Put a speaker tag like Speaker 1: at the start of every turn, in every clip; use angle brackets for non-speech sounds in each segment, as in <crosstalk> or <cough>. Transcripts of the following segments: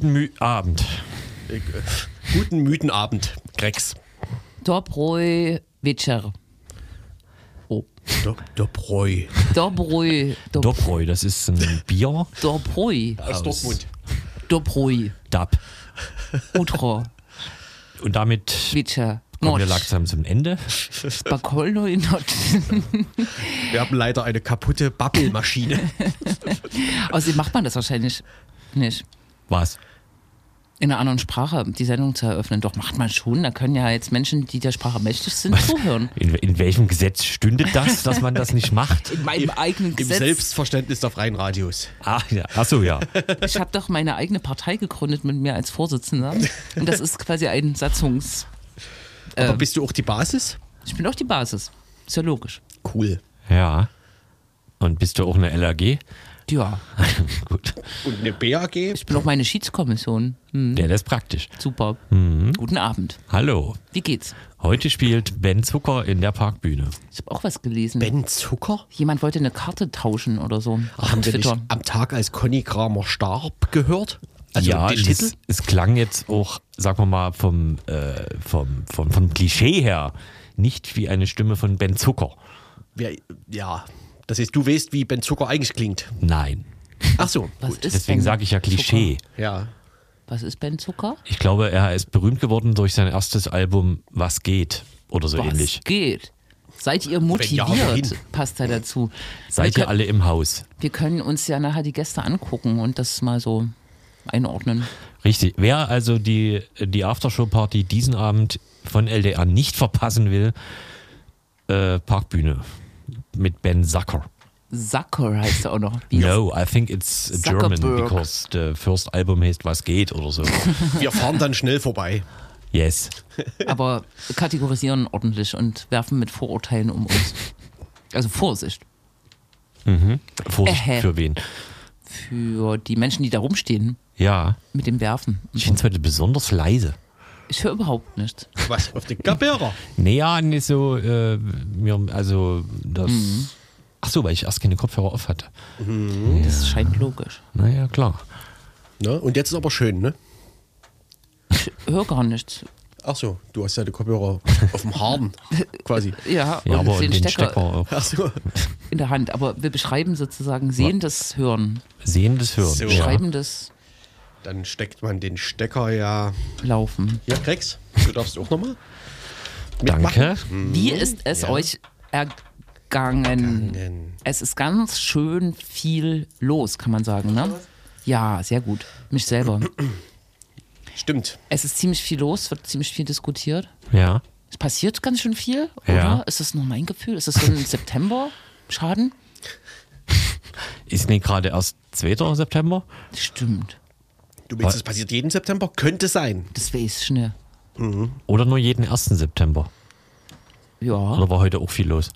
Speaker 1: Guten Mü Abend.
Speaker 2: Äh, äh, guten Mythenabend, Grex.
Speaker 3: Dobroj večer. Oh.
Speaker 2: Do, Dobroi.
Speaker 3: Dobroj. Dob
Speaker 1: Dobroi, das ist ein Bier.
Speaker 3: Dobroj.
Speaker 2: Aus Dortmund.
Speaker 3: Dobroj.
Speaker 1: Dab.
Speaker 3: Utro.
Speaker 1: Und damit
Speaker 3: Večer.
Speaker 1: kommen wir langsam zum Ende.
Speaker 3: Spakolnoj noc.
Speaker 2: Wir haben leider eine kaputte Babbelmaschine.
Speaker 3: Außerdem macht man das wahrscheinlich nicht.
Speaker 1: Was?
Speaker 3: In einer anderen Sprache die Sendung zu eröffnen. Doch macht man schon. Da können ja jetzt Menschen, die der Sprache mächtig sind, zuhören.
Speaker 1: In, in welchem Gesetz stünde das, dass man das nicht macht?
Speaker 3: In meinem eigenen
Speaker 2: Im
Speaker 3: Gesetz.
Speaker 2: Selbstverständnis der freien Radios.
Speaker 1: Ah, ja. Ach so, ja.
Speaker 3: Ich habe doch meine eigene Partei gegründet mit mir als Vorsitzender. Und das ist quasi ein Satzungs.
Speaker 2: Aber
Speaker 3: Ähm.
Speaker 2: bist du auch die Basis?
Speaker 3: Ich bin auch die Basis. Ist ja logisch.
Speaker 2: Cool.
Speaker 1: Ja. Und bist du auch eine LAG?
Speaker 3: Ja. <laughs>
Speaker 1: Gut.
Speaker 2: Und eine BAG?
Speaker 3: Ich bin auch meine Schiedskommission. Hm,
Speaker 1: Der, ist praktisch.
Speaker 3: super.
Speaker 1: Mhm.
Speaker 3: Guten Abend.
Speaker 1: Hallo.
Speaker 3: Wie geht's?
Speaker 1: Heute spielt Ben Zucker in der Parkbühne.
Speaker 3: Ich habe auch was gelesen.
Speaker 2: Ben Zucker?
Speaker 3: Jemand wollte eine Karte tauschen oder so. Auf
Speaker 2: Haben wir nicht am Tag, als Conny Kramer starb, gehört? Also
Speaker 1: ja, es,
Speaker 2: Titel?
Speaker 1: es klang jetzt auch, sagen wir mal, vom, äh, vom, vom, vom Klischee her nicht wie eine Stimme von Ben Zucker.
Speaker 2: Wer- Ja, das heißt, du weißt, wie Ben Zucker eigentlich klingt.
Speaker 1: Nein.
Speaker 2: Ach so,
Speaker 3: Was
Speaker 2: gut.
Speaker 3: ist
Speaker 1: Deswegen sage ich ja Klischee.
Speaker 2: Ja.
Speaker 3: Zucker? Was ist Ben Zucker?
Speaker 1: Ich glaube, er ist berühmt geworden durch sein erstes Album Was geht oder so
Speaker 3: Was
Speaker 1: ähnlich.
Speaker 3: geht? Seid ihr
Speaker 2: ja,
Speaker 3: motiviert? Passt da dazu.
Speaker 1: Seid ihr alle im Haus?
Speaker 3: wir können uns ja nachher die Gäste angucken und das mal so einordnen.
Speaker 1: Richtig. Wer also die, die Aftershow-Party diesen Abend von LDR nicht verpassen will, äh, Parkbühne mit Ben Zucker.
Speaker 3: Zucker heißt er auch noch. Wie
Speaker 1: No, I think it's German
Speaker 3: Zuckerberg.
Speaker 1: because the first album heißt Was geht oder so. <laughs>
Speaker 2: Wir fahren dann schnell vorbei.
Speaker 1: Yes. <laughs>
Speaker 3: aber kategorisieren ordentlich und werfen mit Vorurteilen um uns. Also Vorsicht
Speaker 1: Vorsicht
Speaker 3: Ähä.
Speaker 1: für wen?
Speaker 3: für die Menschen, die da rumstehen
Speaker 1: Ja,
Speaker 3: mit dem Werfen.
Speaker 1: ich finde es heute besonders leise.
Speaker 3: Ich höre überhaupt nichts. <laughs>
Speaker 2: Was? Auf den Gabera?
Speaker 1: Naja, nicht so, äh, also das. Ach so, weil ich erst keine Kopfhörer auf hatte.
Speaker 3: Das scheint logisch.
Speaker 1: Naja, klar.
Speaker 2: Ne? Und jetzt ist aber schön, ne?
Speaker 3: Ich höre gar nichts.
Speaker 2: Ach so, du hast ja die Kopfhörer auf dem Harden, <laughs> quasi.
Speaker 3: Ja,
Speaker 1: Ja, aber
Speaker 3: den,
Speaker 1: den
Speaker 3: Stecker,
Speaker 1: Stecker, auch.
Speaker 2: Ach so.
Speaker 3: in der Hand. Aber wir beschreiben sozusagen sehendes Hören,
Speaker 1: Sehendes Hören.
Speaker 2: So.
Speaker 1: Ja.
Speaker 2: Dann steckt man den Stecker ja.
Speaker 3: Laufen.
Speaker 2: Hier, Krex, du darfst auch nochmal.
Speaker 1: Danke.
Speaker 3: Wie ist es
Speaker 2: Ja.
Speaker 3: euch ergangen?
Speaker 2: Ergangen.
Speaker 3: Es ist ganz schön viel los, kann man sagen, ne? Ja, sehr gut. Mich selber.
Speaker 2: Stimmt.
Speaker 3: Es ist ziemlich viel los, wird ziemlich viel diskutiert.
Speaker 1: Ja.
Speaker 3: Es passiert ganz schön viel, oder?
Speaker 1: Ja.
Speaker 3: Ist das nur mein Gefühl? Ist das so ein <laughs> September-Schaden?
Speaker 1: Ist nicht gerade erst 2. September?
Speaker 3: Stimmt.
Speaker 2: Du meinst, es passiert jeden September? Könnte sein.
Speaker 3: Das weiß ich schnell.
Speaker 1: Oder nur jeden 1. September?
Speaker 3: Ja.
Speaker 1: Oder war heute auch viel los?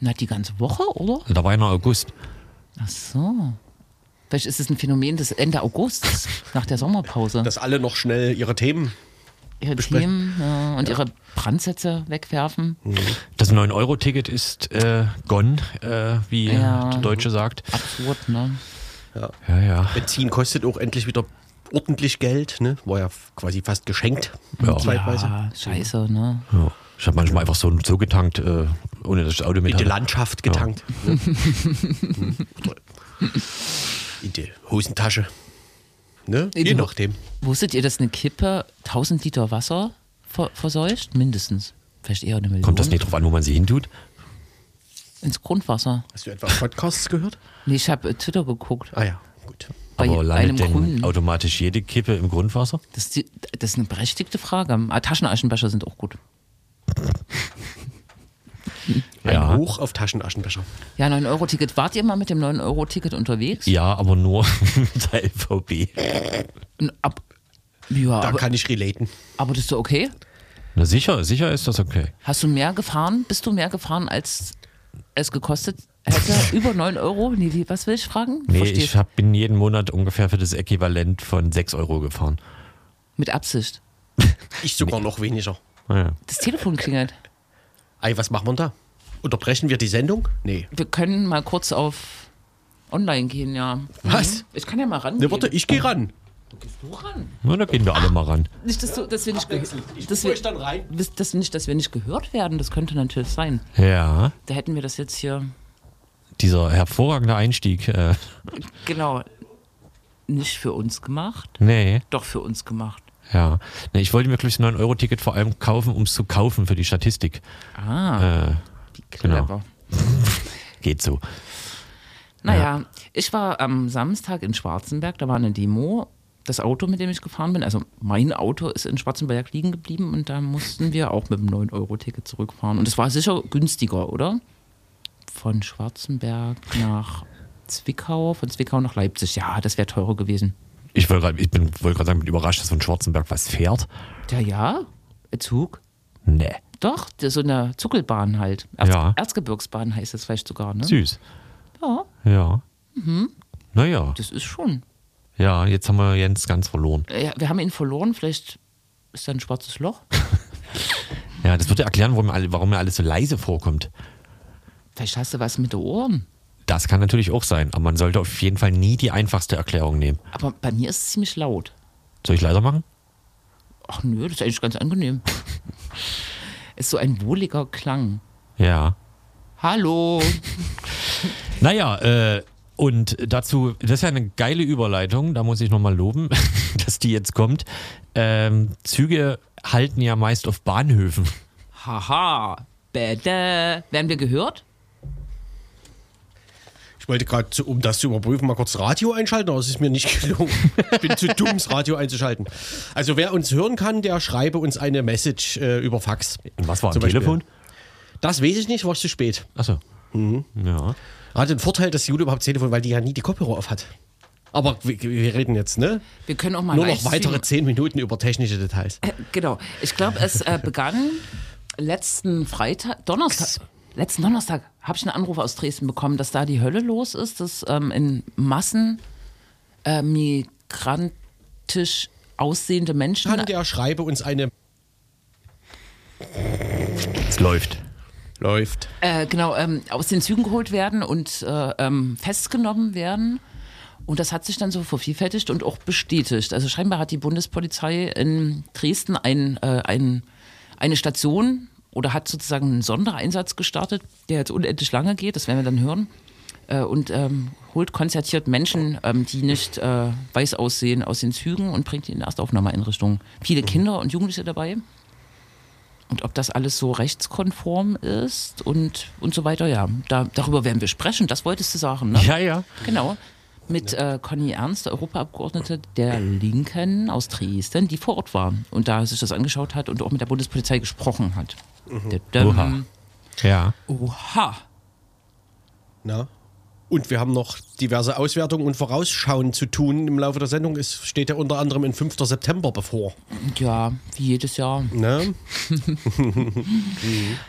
Speaker 3: Na, die ganze Woche, oder?
Speaker 1: Da war ja noch August.
Speaker 3: Ach so. Vielleicht ist es ein Phänomen des Ende Augusts, <laughs> nach der Sommerpause.
Speaker 2: Dass alle noch schnell ihre Themen.
Speaker 3: ihre
Speaker 2: besprechen.
Speaker 3: Themen ja, und ihre Brandsätze wegwerfen.
Speaker 1: Das 9-Euro-Ticket ist äh, gone, äh, wie
Speaker 3: Ja.
Speaker 1: der Deutsche sagt.
Speaker 3: Absurd, ne?
Speaker 1: Ja, ja.
Speaker 2: Benzin kostet auch endlich wieder ordentlich Geld, ne? War ja quasi fast geschenkt.
Speaker 1: Ja.
Speaker 2: Zeitweise.
Speaker 3: Ja, scheiße, ne?
Speaker 1: ja. Ich habe manchmal einfach so, so getankt, äh, ohne dass ich das Auto mit
Speaker 2: In die. Landschaft getankt. Ne? Hm. In die Hosentasche. Ne?
Speaker 3: In
Speaker 2: Je nachdem.
Speaker 3: Wusstet ihr, dass eine Kippe 1000 Liter Wasser ver verseucht? Mindestens. Vielleicht eher eine Million.
Speaker 1: Kommt das nicht drauf an, wo man sie hintut?
Speaker 3: Ins Grundwasser.
Speaker 2: Hast du etwa Podcasts gehört?
Speaker 3: Nee, ich habe Twitter geguckt.
Speaker 2: Ah ja, gut.
Speaker 3: Bei
Speaker 1: Aber
Speaker 3: einem
Speaker 1: landet denn
Speaker 3: Grünen.
Speaker 1: automatisch jede Kippe im Grundwasser?
Speaker 3: Das ist, die, das ist eine berechtigte Frage. Ah, Taschenaschenbecher sind auch gut.
Speaker 2: Ein
Speaker 1: Ja.
Speaker 2: Hoch auf Taschenaschenbecher.
Speaker 3: Ja, 9-Euro-Ticket. Wart ihr mal mit dem 9-Euro-Ticket unterwegs?
Speaker 1: Ja, aber nur <laughs> mit der LVB.
Speaker 3: Ab, ja,
Speaker 2: Da
Speaker 3: aber,
Speaker 2: kann ich relaten.
Speaker 3: aber das ist okay.
Speaker 1: Na sicher, sicher ist das okay.
Speaker 3: Hast du mehr gefahren? Bist du mehr gefahren, als es gekostet hätte? <laughs> Über 9 Euro? Nee, wie, was will ich fragen?
Speaker 1: Nee,
Speaker 3: Verstehst
Speaker 1: ich hab, bin jeden Monat ungefähr für das Äquivalent von 6 Euro gefahren.
Speaker 3: Mit Absicht. <laughs>
Speaker 2: Ich sogar noch weniger.
Speaker 1: Naja.
Speaker 3: Das Telefon klingelt.
Speaker 2: Ei, was machen wir da? Unterbrechen wir die Sendung? Nee.
Speaker 3: Wir können mal kurz auf online gehen, ja.
Speaker 2: Was?
Speaker 3: Mhm. Ich kann ja mal rangehen.
Speaker 2: Ne, warte, ich gehe ran.
Speaker 3: Du ran.
Speaker 1: Na, da gehen wir alle mal ran.
Speaker 3: Nicht, dass, du, dass wir nicht gehört
Speaker 2: Ich
Speaker 3: dass wir,
Speaker 2: dann rein.
Speaker 3: das nicht, dass wir nicht gehört werden. Das könnte natürlich sein.
Speaker 1: Ja,
Speaker 3: Da hätten wir das jetzt hier
Speaker 1: dieser hervorragende Einstieg. Äh,
Speaker 3: genau nicht für uns gemacht,
Speaker 1: nee,
Speaker 3: doch für uns gemacht.
Speaker 1: ja. Nee, ich wollte mir, glaube ich, ein 9-Euro-Ticket vor allem kaufen, um es zu kaufen für die Statistik.
Speaker 3: Ah,
Speaker 1: Äh,
Speaker 3: wie
Speaker 1: genau.
Speaker 3: clever. <laughs>
Speaker 1: geht so.
Speaker 3: Naja, ich war am Samstag in Schwarzenberg, da war eine Demo. Das Auto, mit dem ich gefahren bin, also mein Auto ist in Schwarzenberg liegen geblieben und da mussten wir auch mit dem 9-Euro-Ticket zurückfahren. Und es war sicher günstiger, oder? Von Schwarzenberg nach Zwickau, von Zwickau nach Leipzig. Ja, das wäre teurer gewesen.
Speaker 1: Ich wollte gerade ich bin- wollte gerade sagen, bin überrascht, dass von Schwarzenberg was fährt.
Speaker 3: Ja, ja, Zug.
Speaker 1: Nee,
Speaker 3: Doch, das so eine Zuckelbahn halt. Erz
Speaker 1: Ja.
Speaker 3: Erzgebirgsbahn heißt es vielleicht sogar, ne?
Speaker 1: süß.
Speaker 3: Ja,
Speaker 1: Ja.
Speaker 3: Mhm.
Speaker 1: Naja,
Speaker 3: das ist schon.
Speaker 1: Ja, jetzt haben wir Jens ganz verloren.
Speaker 3: Ja, wir haben ihn verloren, vielleicht ist da ein schwarzes Loch. <laughs>
Speaker 1: Ja, das würde erklären, warum, warum mir alles so leise vorkommt.
Speaker 3: Vielleicht hast du was mit den Ohren.
Speaker 1: Das kann natürlich auch sein, aber man sollte auf jeden Fall nie die einfachste Erklärung nehmen.
Speaker 3: Aber bei mir ist es ziemlich laut.
Speaker 1: Soll ich leiser machen?
Speaker 3: Ach nö, das ist eigentlich ganz angenehm. <laughs> ist so ein wohliger Klang.
Speaker 1: Ja.
Speaker 3: Hallo. <laughs>
Speaker 1: Naja, äh, und dazu, das ist ja eine geile Überleitung, da muss ich nochmal loben, <laughs> dass die jetzt kommt. Ähm, Züge halten ja meist auf Bahnhöfen.
Speaker 3: Haha. Bäde. Werden wir gehört?
Speaker 2: Ich wollte gerade, um das zu überprüfen, mal kurz Radio einschalten, aber es ist mir nicht <laughs> gelungen. Ich bin zu dumm, das Radio einzuschalten. Also wer uns hören kann, der schreibe uns eine Message äh, über Fax.
Speaker 1: Und was war am
Speaker 2: Beispiel.
Speaker 1: Telefon?
Speaker 2: Das weiß ich nicht, war zu spät.
Speaker 1: Achso.
Speaker 2: Mhm.
Speaker 1: Ja.
Speaker 2: Hat den Vorteil, dass Jule überhaupt Telefon, weil die ja nie die Kopfhörer auf hat. Aber wir, wir reden jetzt, ne?
Speaker 3: Wir können auch mal
Speaker 2: Nur noch weitere zehn Minuten über technische Details.
Speaker 3: Genau. Ich glaube, es äh, begann letzten Freitag, Donnerstag. Letzten Donnerstag habe ich einen Anruf aus Dresden bekommen, dass da die Hölle los ist, dass ähm, in Massen äh, migrantisch aussehende Menschen.
Speaker 2: Kann der schreibe uns eine.
Speaker 1: Es läuft.
Speaker 2: Läuft.
Speaker 3: Äh, genau, ähm, aus den Zügen geholt werden und äh, ähm, festgenommen werden. Und das hat sich dann so vervielfältigt und auch bestätigt. Also scheinbar hat die Bundespolizei in Dresden ein, äh, ein, eine Station oder hat sozusagen einen Sondereinsatz gestartet, der jetzt unendlich lange geht, das werden wir dann hören. Äh, und ähm, holt konzertiert Menschen, ähm, die nicht äh, weiß aussehen, aus den Zügen und bringt die in Erstaufnahmeeinrichtungen. Viele Kinder und Jugendliche dabei. Und ob das alles so rechtskonform ist und, und so weiter, ja. Da, darüber werden wir sprechen, das wolltest du sagen, ne?
Speaker 1: Ja, ja.
Speaker 3: Genau. Mit äh, Conny Ernst, der Europaabgeordnete der Linken aus Dresden, die vor Ort war und da sich das angeschaut hat und auch mit der Bundespolizei gesprochen hat. Dadam.
Speaker 1: Oha. Ja.
Speaker 3: Oha.
Speaker 2: Na? Und wir haben noch diverse Auswertungen und Vorausschauen zu tun im Laufe der Sendung. Es steht ja unter anderem ein 5. September bevor.
Speaker 3: Ja, wie jedes Jahr.
Speaker 2: Ne? <laughs>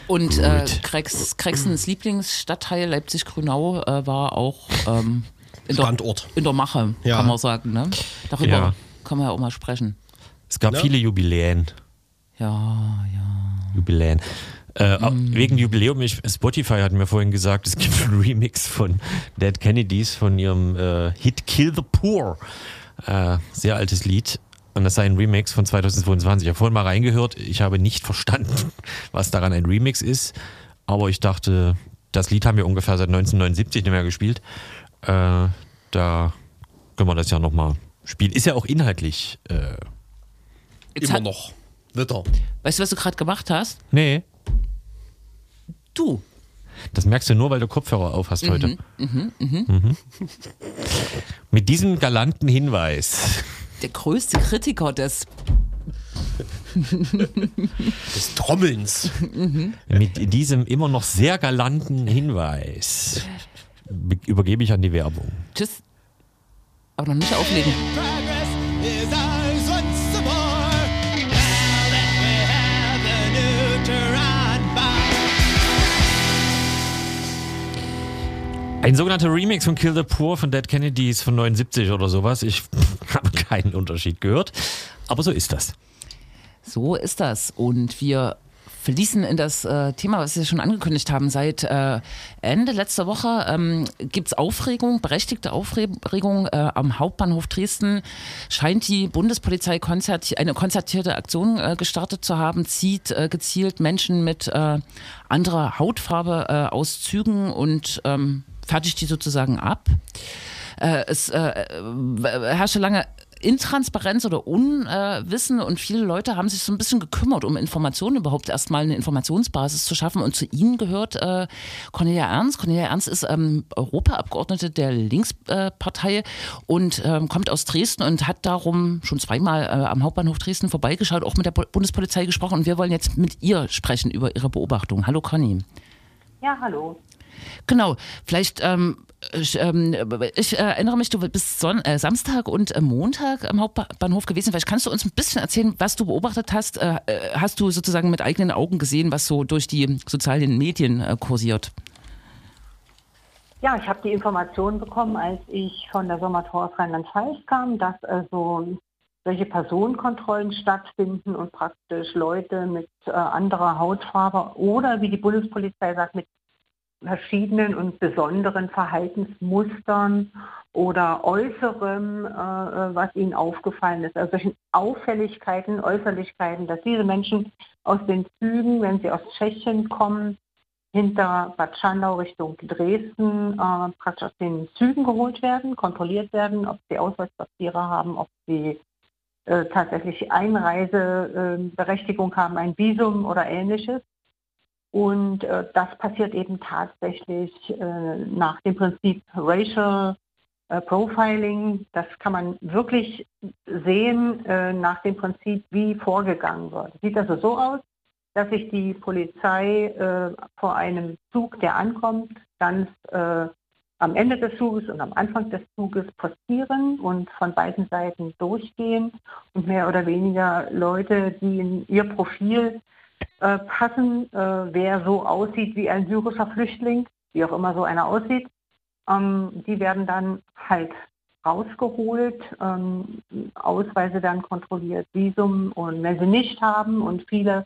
Speaker 3: Und äh, Krex, Krexens Lieblingsstadtteil Leipzig-Grünau äh, war auch ähm, in, der,
Speaker 2: Standort.
Speaker 3: in der Mache,
Speaker 2: Ja.
Speaker 3: kann man sagen. Ne? Darüber
Speaker 1: Ja.
Speaker 3: können wir ja auch mal sprechen.
Speaker 1: Es gab
Speaker 2: Ja.
Speaker 1: viele Jubiläen.
Speaker 3: Ja, ja.
Speaker 1: Jubiläen. Äh, auch Wegen Jubiläum, ich, Spotify hat mir vorhin gesagt, es gibt einen Remix von Dead Kennedys von ihrem äh, Hit Kill the Poor. Äh, sehr altes Lied. Und das sei ein Remix von 2022. Ich habe vorhin mal reingehört. Ich habe nicht <laughs> verstanden, was daran ein Remix ist. Aber ich dachte, das Lied haben wir ungefähr seit 1979 nicht mehr gespielt. Äh, da können wir das ja nochmal spielen. Ist ja auch inhaltlich. Äh,
Speaker 3: Jetzt
Speaker 2: Immer noch. Witter.
Speaker 3: Weißt du, was du gerade gemacht hast?
Speaker 1: nee,
Speaker 3: Du.
Speaker 1: Das merkst du nur, weil du Kopfhörer auf hast heute. Mhm. Mit diesem galanten Hinweis.
Speaker 3: Der größte Kritiker des. <laughs>
Speaker 2: Des Trommelns.
Speaker 1: Mit diesem immer noch sehr galanten Hinweis be- übergebe ich an die Werbung.
Speaker 3: Tschüss. Aber noch nicht auflegen.
Speaker 1: Ein sogenannter Remix von Kill the Poor von Dead Kennedys von 79 oder sowas. Ich <laughs> habe keinen Unterschied gehört. Aber so ist das.
Speaker 3: So ist das. Und wir fließen in das äh, Thema, was Sie schon angekündigt haben. Seit äh, Ende letzter Woche ähm, gibt es Aufregung, berechtigte Aufregung äh, am Hauptbahnhof Dresden. Scheint die Bundespolizei konzerti eine konzertierte Aktion äh, gestartet zu haben, zieht äh, gezielt Menschen mit äh, anderer Hautfarbe aus Zügen und ähm, fertigt die sozusagen ab. Äh, es äh, äh, herrschte lange Intransparenz oder Unwissen und viele Leute haben sich so ein bisschen gekümmert, um Informationen überhaupt erstmal eine Informationsbasis zu schaffen. Und zu ihnen gehört äh, Cornelia Ernst. Cornelia Ernst ist ähm, Europaabgeordnete der Linkspartei und ähm, kommt aus Dresden und hat darum schon zweimal äh, am Hauptbahnhof Dresden vorbeigeschaut, auch mit der Bundespolizei gesprochen. Und wir wollen jetzt mit ihr sprechen über ihre Beobachtung. Hallo Conny.
Speaker 4: Ja, hallo.
Speaker 3: Genau, vielleicht, ähm, ich, ähm, ich erinnere mich, du bist Son äh, Samstag und äh, Montag am Hauptbahnhof gewesen. Vielleicht kannst du uns ein bisschen erzählen, was du beobachtet hast. Äh, äh, hast du sozusagen mit eigenen Augen gesehen, was so durch die sozialen Medien äh, kursiert?
Speaker 4: Ja, ich habe die Information bekommen, als ich von der Sommertor aus Rheinland-Pfalz kam, dass also solche Personenkontrollen stattfinden und praktisch Leute mit äh, anderer Hautfarbe oder wie die Bundespolizei sagt, mit verschiedenen und besonderen Verhaltensmustern oder Äußerem, äh, äh, was ihnen aufgefallen ist. Also solchen Auffälligkeiten, Äußerlichkeiten, dass diese Menschen aus den Zügen, wenn sie aus Tschechien kommen, hinter Bad Schandau Richtung Dresden äh, praktisch aus den Zügen geholt werden, kontrolliert werden, ob sie Ausweispapiere haben, ob sie äh, tatsächlich Einreiseberechtigung haben, ein Visum oder ähnliches. Und äh, das passiert eben tatsächlich äh, nach dem Prinzip Racial äh, Profiling. Das kann man wirklich sehen äh, nach dem Prinzip, wie vorgegangen wird. Sieht also so aus, dass sich die Polizei äh, vor einem Zug, der ankommt, ganz äh, am Ende des Zuges und am Anfang des Zuges postieren und von beiden Seiten durchgehen und mehr oder weniger Leute, die in ihr Profil äh, passen, äh, wer so aussieht wie ein syrischer Flüchtling, wie auch immer so einer aussieht. Ähm, die werden dann halt rausgeholt, ähm, Ausweise dann kontrolliert, Visum und wenn sie nicht haben und viele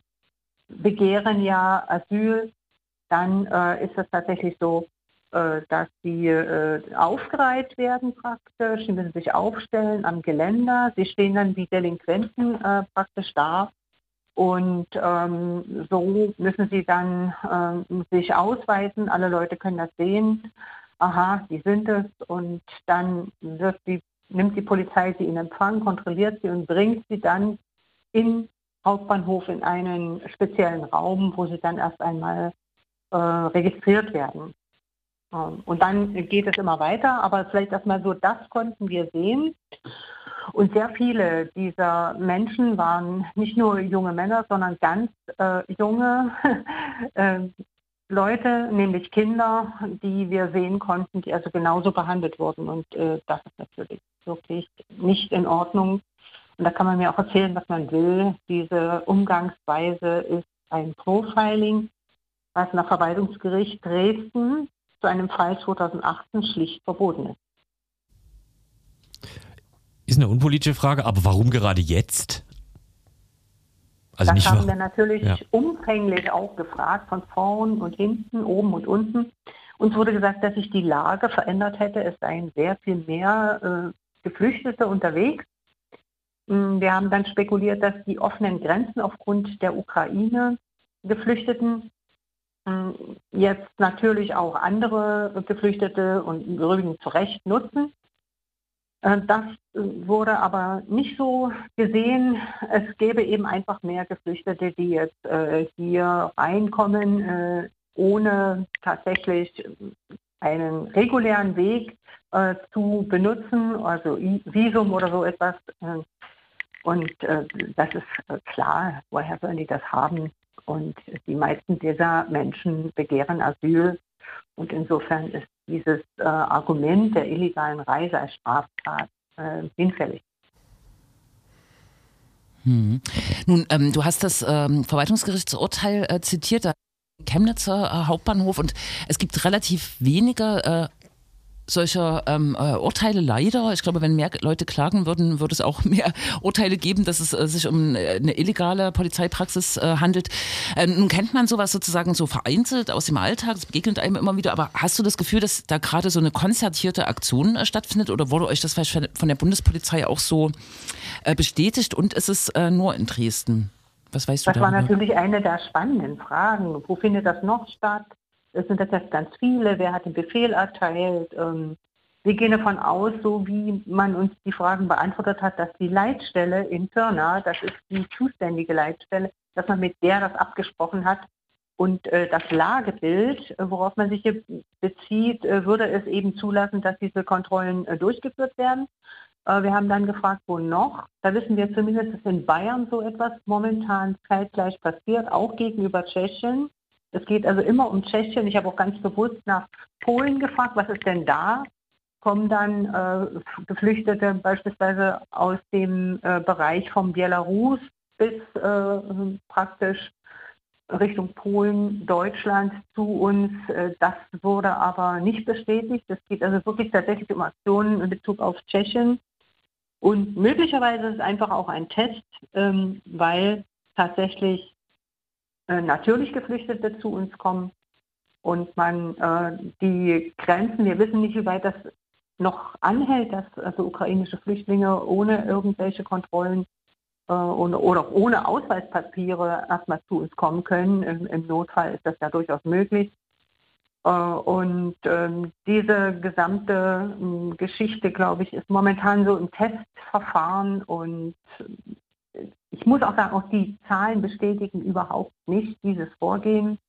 Speaker 4: begehren ja Asyl, dann äh, ist es tatsächlich so, äh, dass sie äh, aufgereiht werden praktisch, sie müssen sich aufstellen am Geländer, sie stehen dann wie Delinquenten äh, praktisch da und ähm, so müssen sie dann ähm, sich ausweisen. Alle Leute können das sehen. Aha, die sind es. Und dann die, nimmt die Polizei sie in Empfang, kontrolliert sie und bringt sie dann in Hauptbahnhof in einen speziellen Raum, wo sie dann erst einmal äh, registriert werden. Ähm, und dann geht es immer weiter, aber vielleicht erstmal so, das konnten wir sehen. Und sehr viele dieser Menschen waren nicht nur junge Männer, sondern ganz äh, junge <laughs> äh, Leute, nämlich Kinder, die wir sehen konnten, die also genauso behandelt wurden. Und äh, das ist natürlich wirklich nicht in Ordnung. Und da kann man mir auch erzählen, was man will. Diese Umgangsweise ist ein Profiling, was nach Verwaltungsgericht Dresden zu einem Fall 2018 schlicht verboten ist.
Speaker 1: Ist eine unpolitische Frage, aber warum gerade jetzt? Also
Speaker 4: das haben
Speaker 1: wahr-
Speaker 4: wir natürlich
Speaker 1: Ja.
Speaker 4: umfänglich auch gefragt, von vorn und hinten, oben und unten. Uns wurde gesagt, dass sich die Lage verändert hätte. Es seien sehr viel mehr äh, Geflüchtete unterwegs. Mm, Wir haben dann spekuliert, dass die offenen Grenzen aufgrund der Ukraine Geflüchteten mm, jetzt natürlich auch andere Geflüchtete und im Übrigen zu Recht nutzen. Äh, Das äh, wurde aber nicht so gesehen. Es gäbe eben einfach mehr Geflüchtete, die jetzt äh, hier reinkommen, äh, ohne tatsächlich einen regulären Weg äh, zu benutzen, also Visum oder so etwas. Äh, und das ist klar, woher sollen die das haben? Und die meisten dieser Menschen begehren Asyl. Und insofern ist dieses äh, Argument der illegalen Reise als Straftat äh, hinfällig.
Speaker 3: Hm. Nun, ähm, du hast das ähm, Verwaltungsgerichtsurteil äh, zitiert, Chemnitzer äh, Hauptbahnhof und es gibt relativ wenige äh, solcher ähm, äh, Urteile leider. Ich glaube, wenn mehr Leute klagen würden, würde es auch <laughs> mehr Urteile geben, dass es äh, sich um äh, eine illegale Polizeipraxis äh, handelt. Äh, nun kennt man sowas sozusagen so vereinzelt aus dem Alltag, das begegnet einem immer wieder, aber hast du das Gefühl, dass da gerade so eine konzertierte Aktion äh, stattfindet oder wurde euch das vielleicht von der Bundespolizei auch so äh, bestätigt und ist es nur in Dresden? Was weißt du
Speaker 4: Das war natürlich eine der spannenden Fragen. Wo findet das noch statt? Es sind tatsächlich ganz viele. Wer hat den Befehl erteilt? Ähm, wir gehen davon aus, so wie man uns die Fragen beantwortet hat, dass die Leitstelle in Pirna, das ist die zuständige Leitstelle, dass man mit der das abgesprochen hat. Und äh, das Lagebild, worauf man sich hier bezieht, äh, würde es eben zulassen, dass diese Kontrollen äh, durchgeführt werden. Äh, Wir haben dann gefragt, wo noch. Da wissen wir zumindest, dass in Bayern so etwas momentan zeitgleich passiert, auch gegenüber Tschechien. Es geht also immer um Tschechien. Ich habe auch ganz bewusst nach Polen gefragt, was ist denn da? Kommen dann äh, Geflüchtete beispielsweise aus dem äh, Bereich vom Belarus bis äh, praktisch Richtung Polen, Deutschland zu uns. Äh, Das wurde aber nicht bestätigt. Es geht also wirklich tatsächlich um Aktionen in Bezug auf Tschechien. Und möglicherweise ist es einfach auch ein Test, ähm, weil tatsächlich äh, natürlich Geflüchtete zu uns kommen und man äh, die Grenzen, wir wissen nicht, wie weit das noch anhält, dass also ukrainische Flüchtlinge ohne irgendwelche Kontrollen äh, ohne, oder ohne Ausweispapiere erstmal zu uns kommen können. Im, Im Notfall ist das ja durchaus möglich. Äh, Und ähm, diese gesamte ähm, Geschichte, glaube ich, ist momentan so im Testverfahren und äh, ich muss auch sagen, auch die Zahlen bestätigen überhaupt nicht dieses Vorgehen.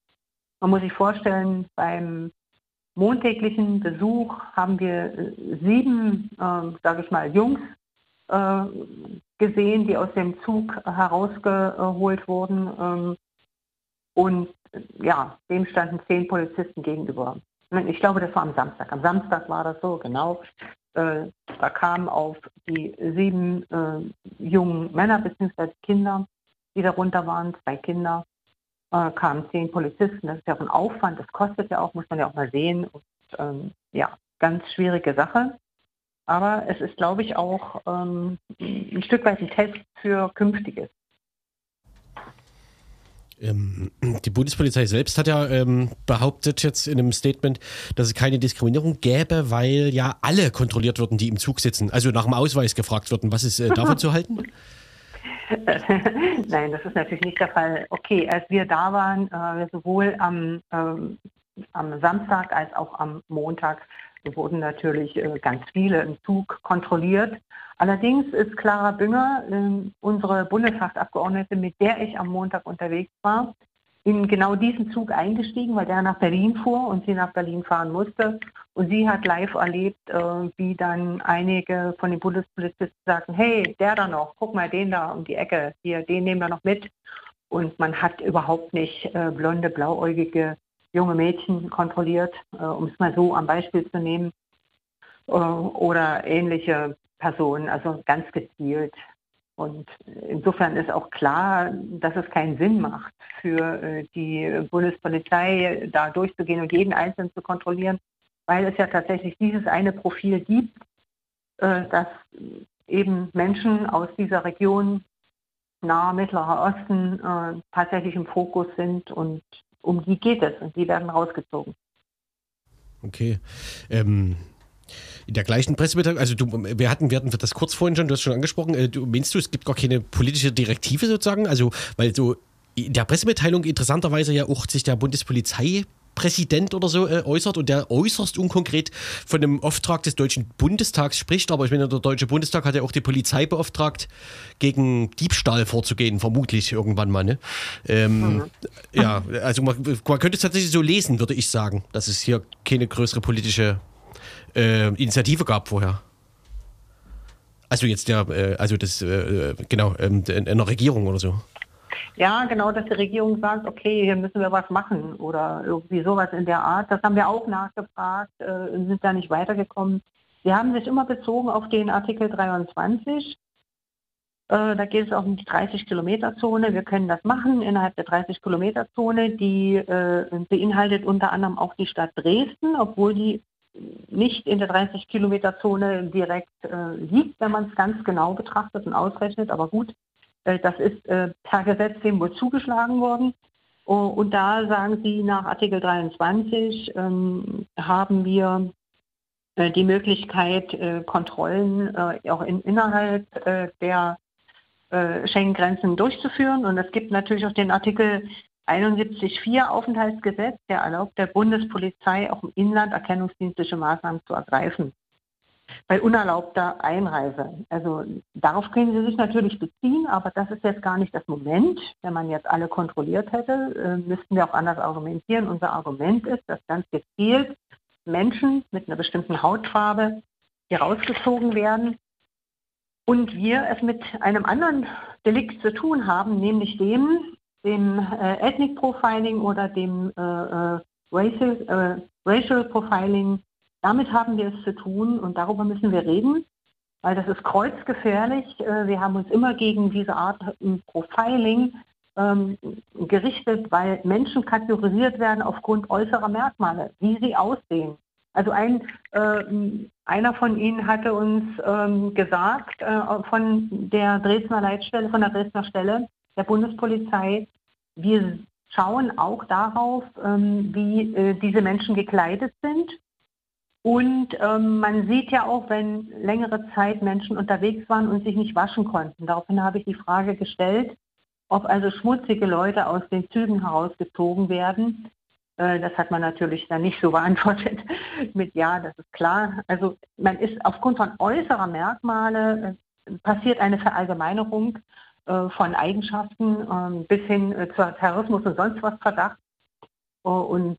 Speaker 4: Man muss sich vorstellen, beim montäglichen Besuch haben wir äh, sieben, äh, sage ich mal, Jungs äh, gesehen, die aus dem Zug herausgeholt wurden. Ähm, und äh, ja, dem standen zehn Polizisten gegenüber. Ich glaube, das war am Samstag. Am Samstag war das so, genau. Äh, da kamen auf die sieben äh, jungen Männer bzw. Kinder, die darunter waren, zwei Kinder, äh, kamen zehn Polizisten. Das ist ja auch ein Aufwand, das kostet ja auch, muss man ja auch mal sehen. Und ähm, ja, ganz schwierige Sache. Aber es ist, glaube ich, auch ähm, ein Stück weit ein Test für Künftiges.
Speaker 2: Ähm, die Bundespolizei selbst hat ja ähm, behauptet jetzt in einem Statement, dass es keine Diskriminierung gäbe, weil ja alle kontrolliert würden, die im Zug sitzen. Also nach dem Ausweis gefragt würden. Was ist äh, <laughs> davon zu halten? <laughs>
Speaker 4: Nein, das ist natürlich nicht der Fall. Okay, als wir da waren, äh, sowohl am, ähm, am Samstag als auch am Montag, wurden natürlich äh, ganz viele im Zug kontrolliert. Allerdings ist Clara Bünger, äh, unsere Bundestagsabgeordnete, mit der ich am Montag unterwegs war, in genau diesen Zug eingestiegen, weil der nach Berlin fuhr und sie nach Berlin fahren musste. Und sie hat live erlebt, äh, wie dann einige von den Bundespolizisten sagten, hey, der da noch, guck mal, den da um die Ecke, hier, den nehmen wir noch mit. Und man hat überhaupt nicht äh, blonde, blauäugige junge Mädchen kontrolliert, äh, um es mal so am Beispiel zu nehmen, oder ähnliche Personen, also ganz gezielt. Und insofern ist auch klar, dass es keinen Sinn macht, für äh, die Bundespolizei da durchzugehen und jeden Einzelnen zu kontrollieren, weil es ja tatsächlich dieses eine Profil gibt, äh, dass eben Menschen aus dieser Region, nahe Mittlerer Osten, äh, tatsächlich im Fokus sind und um die geht es und die werden rausgezogen.
Speaker 2: Okay. Ähm, in der gleichen Pressemitteilung, also du, wir hatten, wir hatten das kurz vorhin schon, du hast schon angesprochen, äh, du, meinst du, es gibt gar keine politische Direktive sozusagen? Also, weil so in der Pressemitteilung interessanterweise ja auch sich der Bundespolizeipräsident oder so äh, äußert und der äußerst unkonkret von dem Auftrag des Deutschen Bundestags spricht. Aber ich meine, der Deutsche Bundestag hat ja auch die Polizei beauftragt, gegen Diebstahl vorzugehen, vermutlich irgendwann mal. Ne? Ähm, Ja, also man, man könnte es tatsächlich so lesen, würde ich sagen, dass es hier keine größere politische äh, Initiative gab vorher. Also jetzt der, äh, also das, äh, genau, ähm, in einer Regierung oder so.
Speaker 4: Ja, genau, dass die Regierung sagt, okay, hier müssen wir was machen oder irgendwie sowas in der Art. Das haben wir auch nachgefragt, äh, sind da nicht weitergekommen. Sie haben sich immer bezogen auf den Artikel 23. Äh, da geht es auch um die 30-Kilometer-Zone. Wir können das machen innerhalb der 30-Kilometer-Zone. Die äh, beinhaltet unter anderem auch die Stadt Dresden, obwohl die nicht in der 30-Kilometer-Zone direkt äh, liegt, wenn man es ganz genau betrachtet und ausrechnet. Aber gut, äh, das ist äh, per Gesetz dem wohl zugeschlagen worden. Oh, und da sagen Sie, nach Artikel 23 ähm, haben wir äh, die Möglichkeit, äh, Kontrollen äh, auch in, innerhalb der Schengen-Grenzen durchzuführen. Und es gibt natürlich auch den Artikel 71.4 Aufenthaltsgesetz, der erlaubt der Bundespolizei auch im Inland erkennungsdienstliche Maßnahmen zu ergreifen. Bei unerlaubter Einreise. Also darauf können Sie sich natürlich beziehen, aber das ist jetzt gar nicht das Moment. Wenn man jetzt alle kontrolliert hätte, äh, müssten wir auch anders argumentieren. Unser Argument ist, dass ganz gezielt Menschen mit einer bestimmten Hautfarbe hier rausgezogen werden und wir es mit einem anderen Delikt zu tun haben, nämlich dem, dem äh, Ethnic Profiling oder dem äh, äh, Racial, äh, Racial Profiling. Damit haben wir es zu tun und darüber müssen wir reden, weil das ist kreuzgefährlich. Äh, wir haben uns immer gegen diese Art Profiling ähm, gerichtet, weil Menschen kategorisiert werden aufgrund äußerer Merkmale, wie sie aussehen. Also ein, äh, einer von Ihnen hatte uns ähm, gesagt, äh, von der Dresdner Leitstelle, von der Dresdner Stelle der Bundespolizei, wir schauen auch darauf, ähm, wie äh, diese Menschen gekleidet sind. Und ähm, man sieht ja auch, wenn längere Zeit Menschen unterwegs waren und sich nicht waschen konnten. Daraufhin habe ich die Frage gestellt, ob also schmutzige Leute aus den Zügen herausgezogen werden. Äh, das hat man natürlich dann nicht so <laughs> beantwortet mit Ja, das ist klar. Also man ist aufgrund von äußerer Merkmale äh, passiert eine Verallgemeinerung von Eigenschaften ähm, bis hin zu Terrorismus und sonst was Verdacht und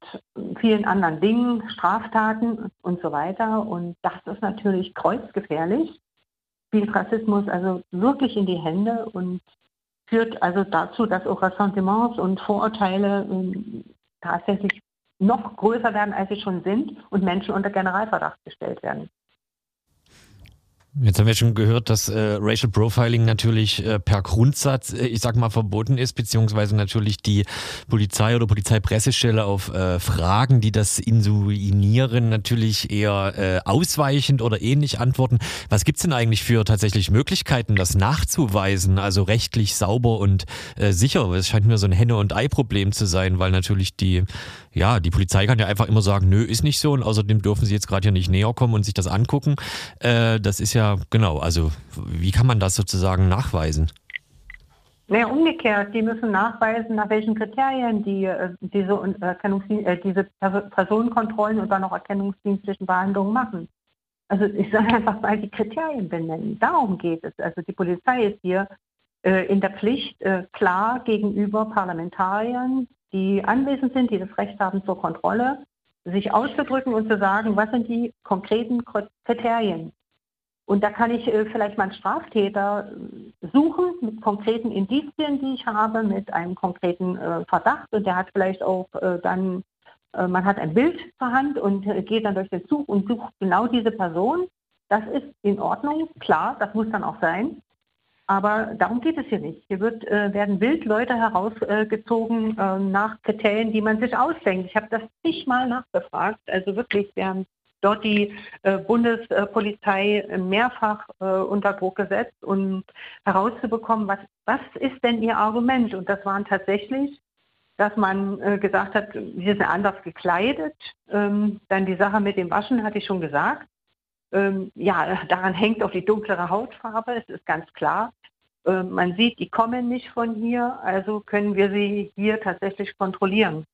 Speaker 4: vielen anderen Dingen, Straftaten und so weiter. Und das ist natürlich kreuzgefährlich. Spielt Rassismus also wirklich in die Hände und führt also dazu, dass auch Ressentiments und Vorurteile ähm, tatsächlich noch größer werden, als sie schon sind und Menschen unter Generalverdacht gestellt werden.
Speaker 1: Jetzt haben wir schon gehört, dass äh, Racial Profiling natürlich äh, per Grundsatz, äh, ich sag mal, verboten ist, beziehungsweise natürlich die Polizei oder Polizeipressestelle auf äh, Fragen, die das insuinieren, natürlich eher äh, ausweichend oder ähnlich antworten. Was gibt's denn eigentlich für tatsächlich Möglichkeiten, das nachzuweisen, also rechtlich sauber und äh, sicher? Es scheint mir so ein Henne- und Ei-Problem zu sein, weil natürlich die, ja, die Polizei kann ja einfach immer sagen, nö, ist nicht so und außerdem dürfen sie jetzt gerade hier nicht näher kommen und sich das angucken. Äh, das ist ja genau. Also wie kann man das sozusagen nachweisen?
Speaker 4: Naja, umgekehrt, die müssen nachweisen, nach welchen Kriterien die äh, diese, äh, diese Personenkontrollen und dann auch erkennungsdienstlichen Behandlungen machen. Also ich sage einfach mal die Kriterien benennen. Darum geht es. Also die Polizei ist hier äh, in der Pflicht, äh, klar gegenüber Parlamentariern, die anwesend sind, die das Recht haben zur Kontrolle, sich auszudrücken und zu sagen, was sind die konkreten Kriterien. Und da kann ich äh, vielleicht mal einen Straftäter äh, suchen mit konkreten Indizien, die ich habe, mit einem konkreten äh, Verdacht. Und der hat vielleicht auch äh, dann, äh, man hat ein Bild zur Hand und äh, geht dann durch den Zug und sucht genau diese Person. Das ist in Ordnung, klar, das muss dann auch sein. Aber darum geht es hier nicht. Hier wird, werden Bildleute herausgezogen nach Kriterien, die man sich ausdenkt. Ich habe das zigmal nachgefragt. Also wirklich, wir haben dort die äh, Bundespolizei mehrfach äh, unter Druck gesetzt, um herauszubekommen, was, was ist denn ihr Argument? Und das waren tatsächlich, dass man äh, gesagt hat, wir sind anders gekleidet. Ähm, dann die Sache mit dem Waschen hatte ich schon gesagt. Ähm, ja, daran hängt auch die dunklere Hautfarbe, es ist ganz klar. Ähm, man sieht, die kommen nicht von hier, also können wir sie hier tatsächlich kontrollieren.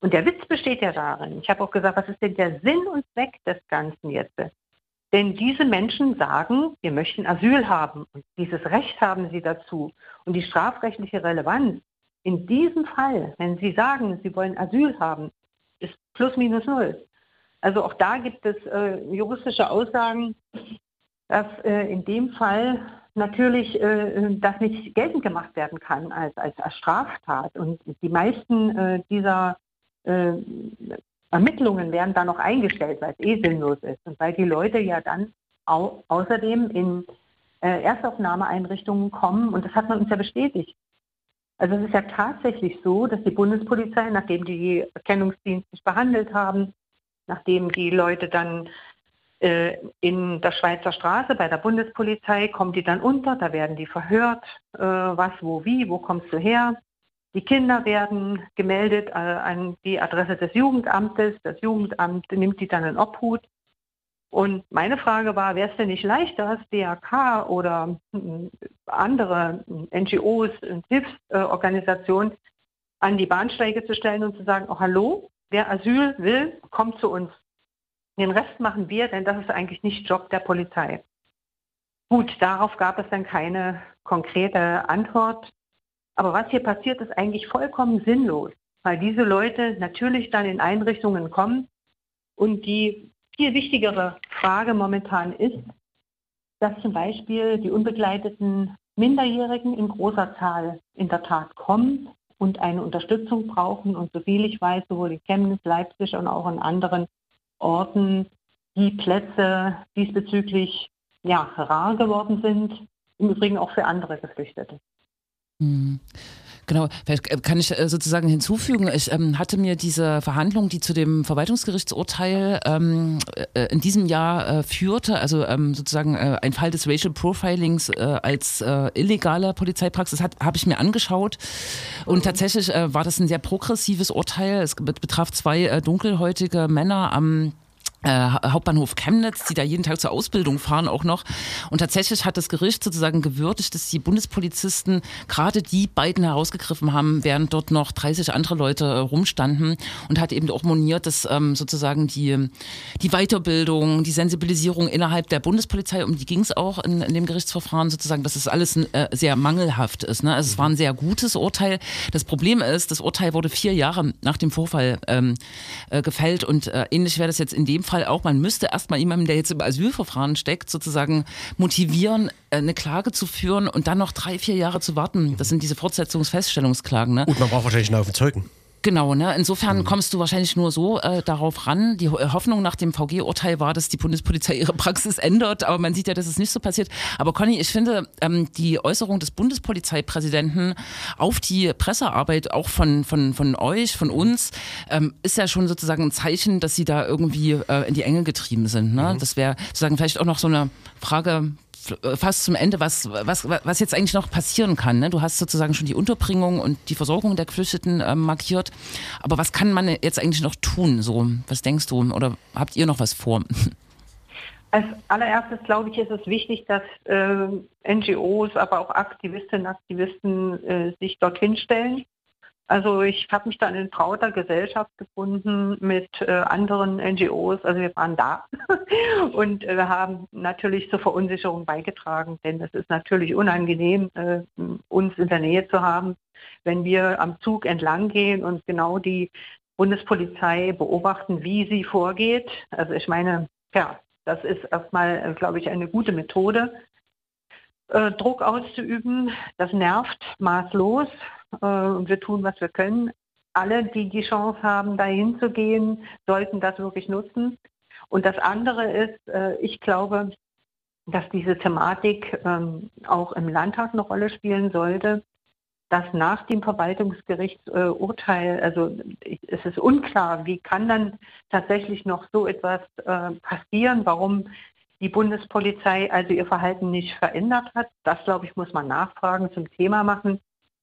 Speaker 4: Und der Witz besteht ja darin, ich habe auch gesagt, was ist denn der Sinn und Zweck des Ganzen jetzt? Denn diese Menschen sagen, wir möchten Asyl haben und dieses Recht haben sie dazu. Und die strafrechtliche Relevanz in diesem Fall, wenn Sie sagen, Sie wollen Asyl haben, ist plus minus null. Also auch da gibt es äh, juristische Aussagen, dass äh, in dem Fall natürlich äh, das nicht geltend gemacht werden kann als, als, Straftat. Und die meisten äh, dieser äh, Ermittlungen werden dann noch eingestellt, weil es eh sinnlos ist und weil die Leute ja dann au außerdem in äh, Erstaufnahmeeinrichtungen kommen und das hat man uns ja bestätigt. Also es ist ja tatsächlich so, dass die Bundespolizei, nachdem die Erkennungsdienste behandelt haben, nachdem die Leute dann äh, in der Schweizer Straße bei der Bundespolizei kommen die dann unter, da werden die verhört, äh, was, wo, wie, wo kommst du her. Die Kinder werden gemeldet äh, an die Adresse des Jugendamtes. Das Jugendamt nimmt die dann in Obhut. Und meine Frage war, wäre es denn nicht leichter, als DRK oder hm, andere NGOs und Hilfsorganisationen an die Bahnsteige zu stellen und zu sagen, oh hallo, wer Asyl will, kommt zu uns. Den Rest machen wir, denn das ist eigentlich nicht Job der Polizei. Gut, darauf gab es dann keine konkrete Antwort. Aber was hier passiert, ist eigentlich vollkommen sinnlos, weil diese Leute natürlich dann in Einrichtungen kommen und die viel wichtigere Frage momentan ist, dass zum Beispiel die unbegleiteten Minderjährigen in großer Zahl in der Tat kommen und eine Unterstützung brauchen. Und soviel ich weiß, sowohl in Chemnitz, Leipzig und auch in anderen Orten die Plätze diesbezüglich ja, rar geworden sind, im Übrigen auch für andere Geflüchtete.
Speaker 3: Mhm. Genau, vielleicht kann ich äh, sozusagen hinzufügen, ich ähm, hatte mir diese Verhandlung, die zu dem Verwaltungsgerichtsurteil ähm, äh, in diesem Jahr äh, führte, also ähm, sozusagen äh, ein Fall des Racial Profilings äh, als äh, illegale Polizeipraxis, habe ich mir angeschaut. Und tatsächlich war das ein sehr progressives Urteil. Es betraf zwei dunkelhäutige Männer am äh, Hauptbahnhof Chemnitz, die da jeden Tag zur Ausbildung fahren auch noch. Und tatsächlich hat das Gericht sozusagen gewürdigt, dass die Bundespolizisten gerade die beiden herausgegriffen haben, während dort noch 30 andere Leute äh, rumstanden und hat eben auch moniert, dass ähm, sozusagen die, die Weiterbildung, die Sensibilisierung innerhalb der Bundespolizei, um die ging es auch in, in, dem Gerichtsverfahren sozusagen, dass es alles äh, sehr mangelhaft ist. Ne? Also es war ein sehr gutes Urteil. Das Problem ist, das Urteil wurde vier Jahre nach dem Vorfall ähm, äh, gefällt und äh, ähnlich wäre das jetzt in dem Fall Fall auch, man müsste erstmal jemanden, der jetzt im Asylverfahren steckt, sozusagen motivieren, äh, eine Klage zu führen und dann noch drei, vier Jahre zu warten. Das sind diese Fortsetzungsfeststellungsklagen. Ne?
Speaker 2: Und man braucht wahrscheinlich einen Haufen Zeugen.
Speaker 3: Genau, ne? insofern mhm. kommst du wahrscheinlich nur so äh, darauf ran. Die Hoffnung nach dem VG-Urteil war, dass die Bundespolizei ihre Praxis ändert, aber man sieht ja, dass es nicht so passiert. Aber Conny, ich finde, ähm, die Äußerung des Bundespolizeipräsidenten auf die Pressearbeit auch von, von, von euch, von uns, ähm, ist ja schon sozusagen ein Zeichen, dass sie da irgendwie äh, in die Enge getrieben sind. Ne? Mhm. Das wäre sozusagen vielleicht auch noch so eine Frage äh, fast zum Ende, was, was, was jetzt eigentlich noch passieren kann. Ne? Du hast sozusagen schon die Unterbringung und die Versorgung der Geflüchteten äh, markiert. Aber was kann man jetzt eigentlich noch tun? So, was denkst du? Oder habt ihr noch was vor? <laughs>
Speaker 4: Als allererstes glaube ich, ist es wichtig, dass äh, NGOs, aber auch Aktivistinnen und Aktivisten äh, sich dorthin stellen also ich habe mich dann in trauter Gesellschaft gefunden mit äh, anderen NGOs. Also wir waren da <laughs> und äh, haben natürlich zur Verunsicherung beigetragen, denn es ist natürlich unangenehm, äh, uns in der Nähe zu haben, wenn wir am Zug entlang gehen und genau die Bundespolizei beobachten, wie sie vorgeht. Also ich meine, ja, das ist erstmal, äh, glaube ich, eine gute Methode, äh, Druck auszuüben. Das nervt maßlos und wir tun, was wir können. Alle, die die Chance haben, dahin zu gehen, sollten das wirklich nutzen. Und das andere ist, äh, ich glaube, dass diese Thematik ähm, auch im Landtag eine Rolle spielen sollte, dass nach dem Verwaltungsgerichtsurteil, also es ist unklar, wie kann dann tatsächlich noch so etwas passieren, warum die Bundespolizei also ihr Verhalten nicht verändert hat. Das, glaube ich, muss man nachfragen, zum Thema machen.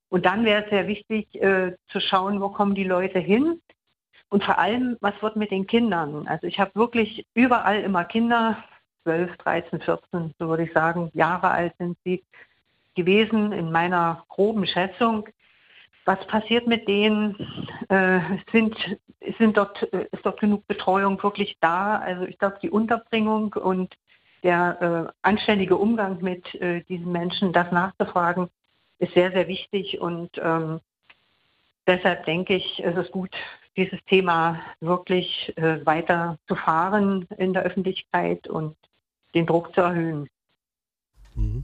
Speaker 4: Und dann wäre es sehr wichtig äh, zu schauen, wo kommen die Leute hin und vor allem, was wird mit den Kindern. Also ich habe wirklich überall immer Kinder, 12, 13, 14, so würde ich sagen, Jahre alt sind sie gewesen in meiner groben Schätzung. Was passiert mit denen? Äh, sind, sind dort, ist dort genug Betreuung wirklich da? Also ich glaube, die Unterbringung und der äh, anständige Umgang mit äh, diesen Menschen, das nachzufragen, ist sehr, sehr wichtig und ähm, deshalb denke ich, es ist gut, dieses Thema wirklich äh, weiter zu fahren in der Öffentlichkeit und den Druck zu erhöhen.
Speaker 2: Mhm.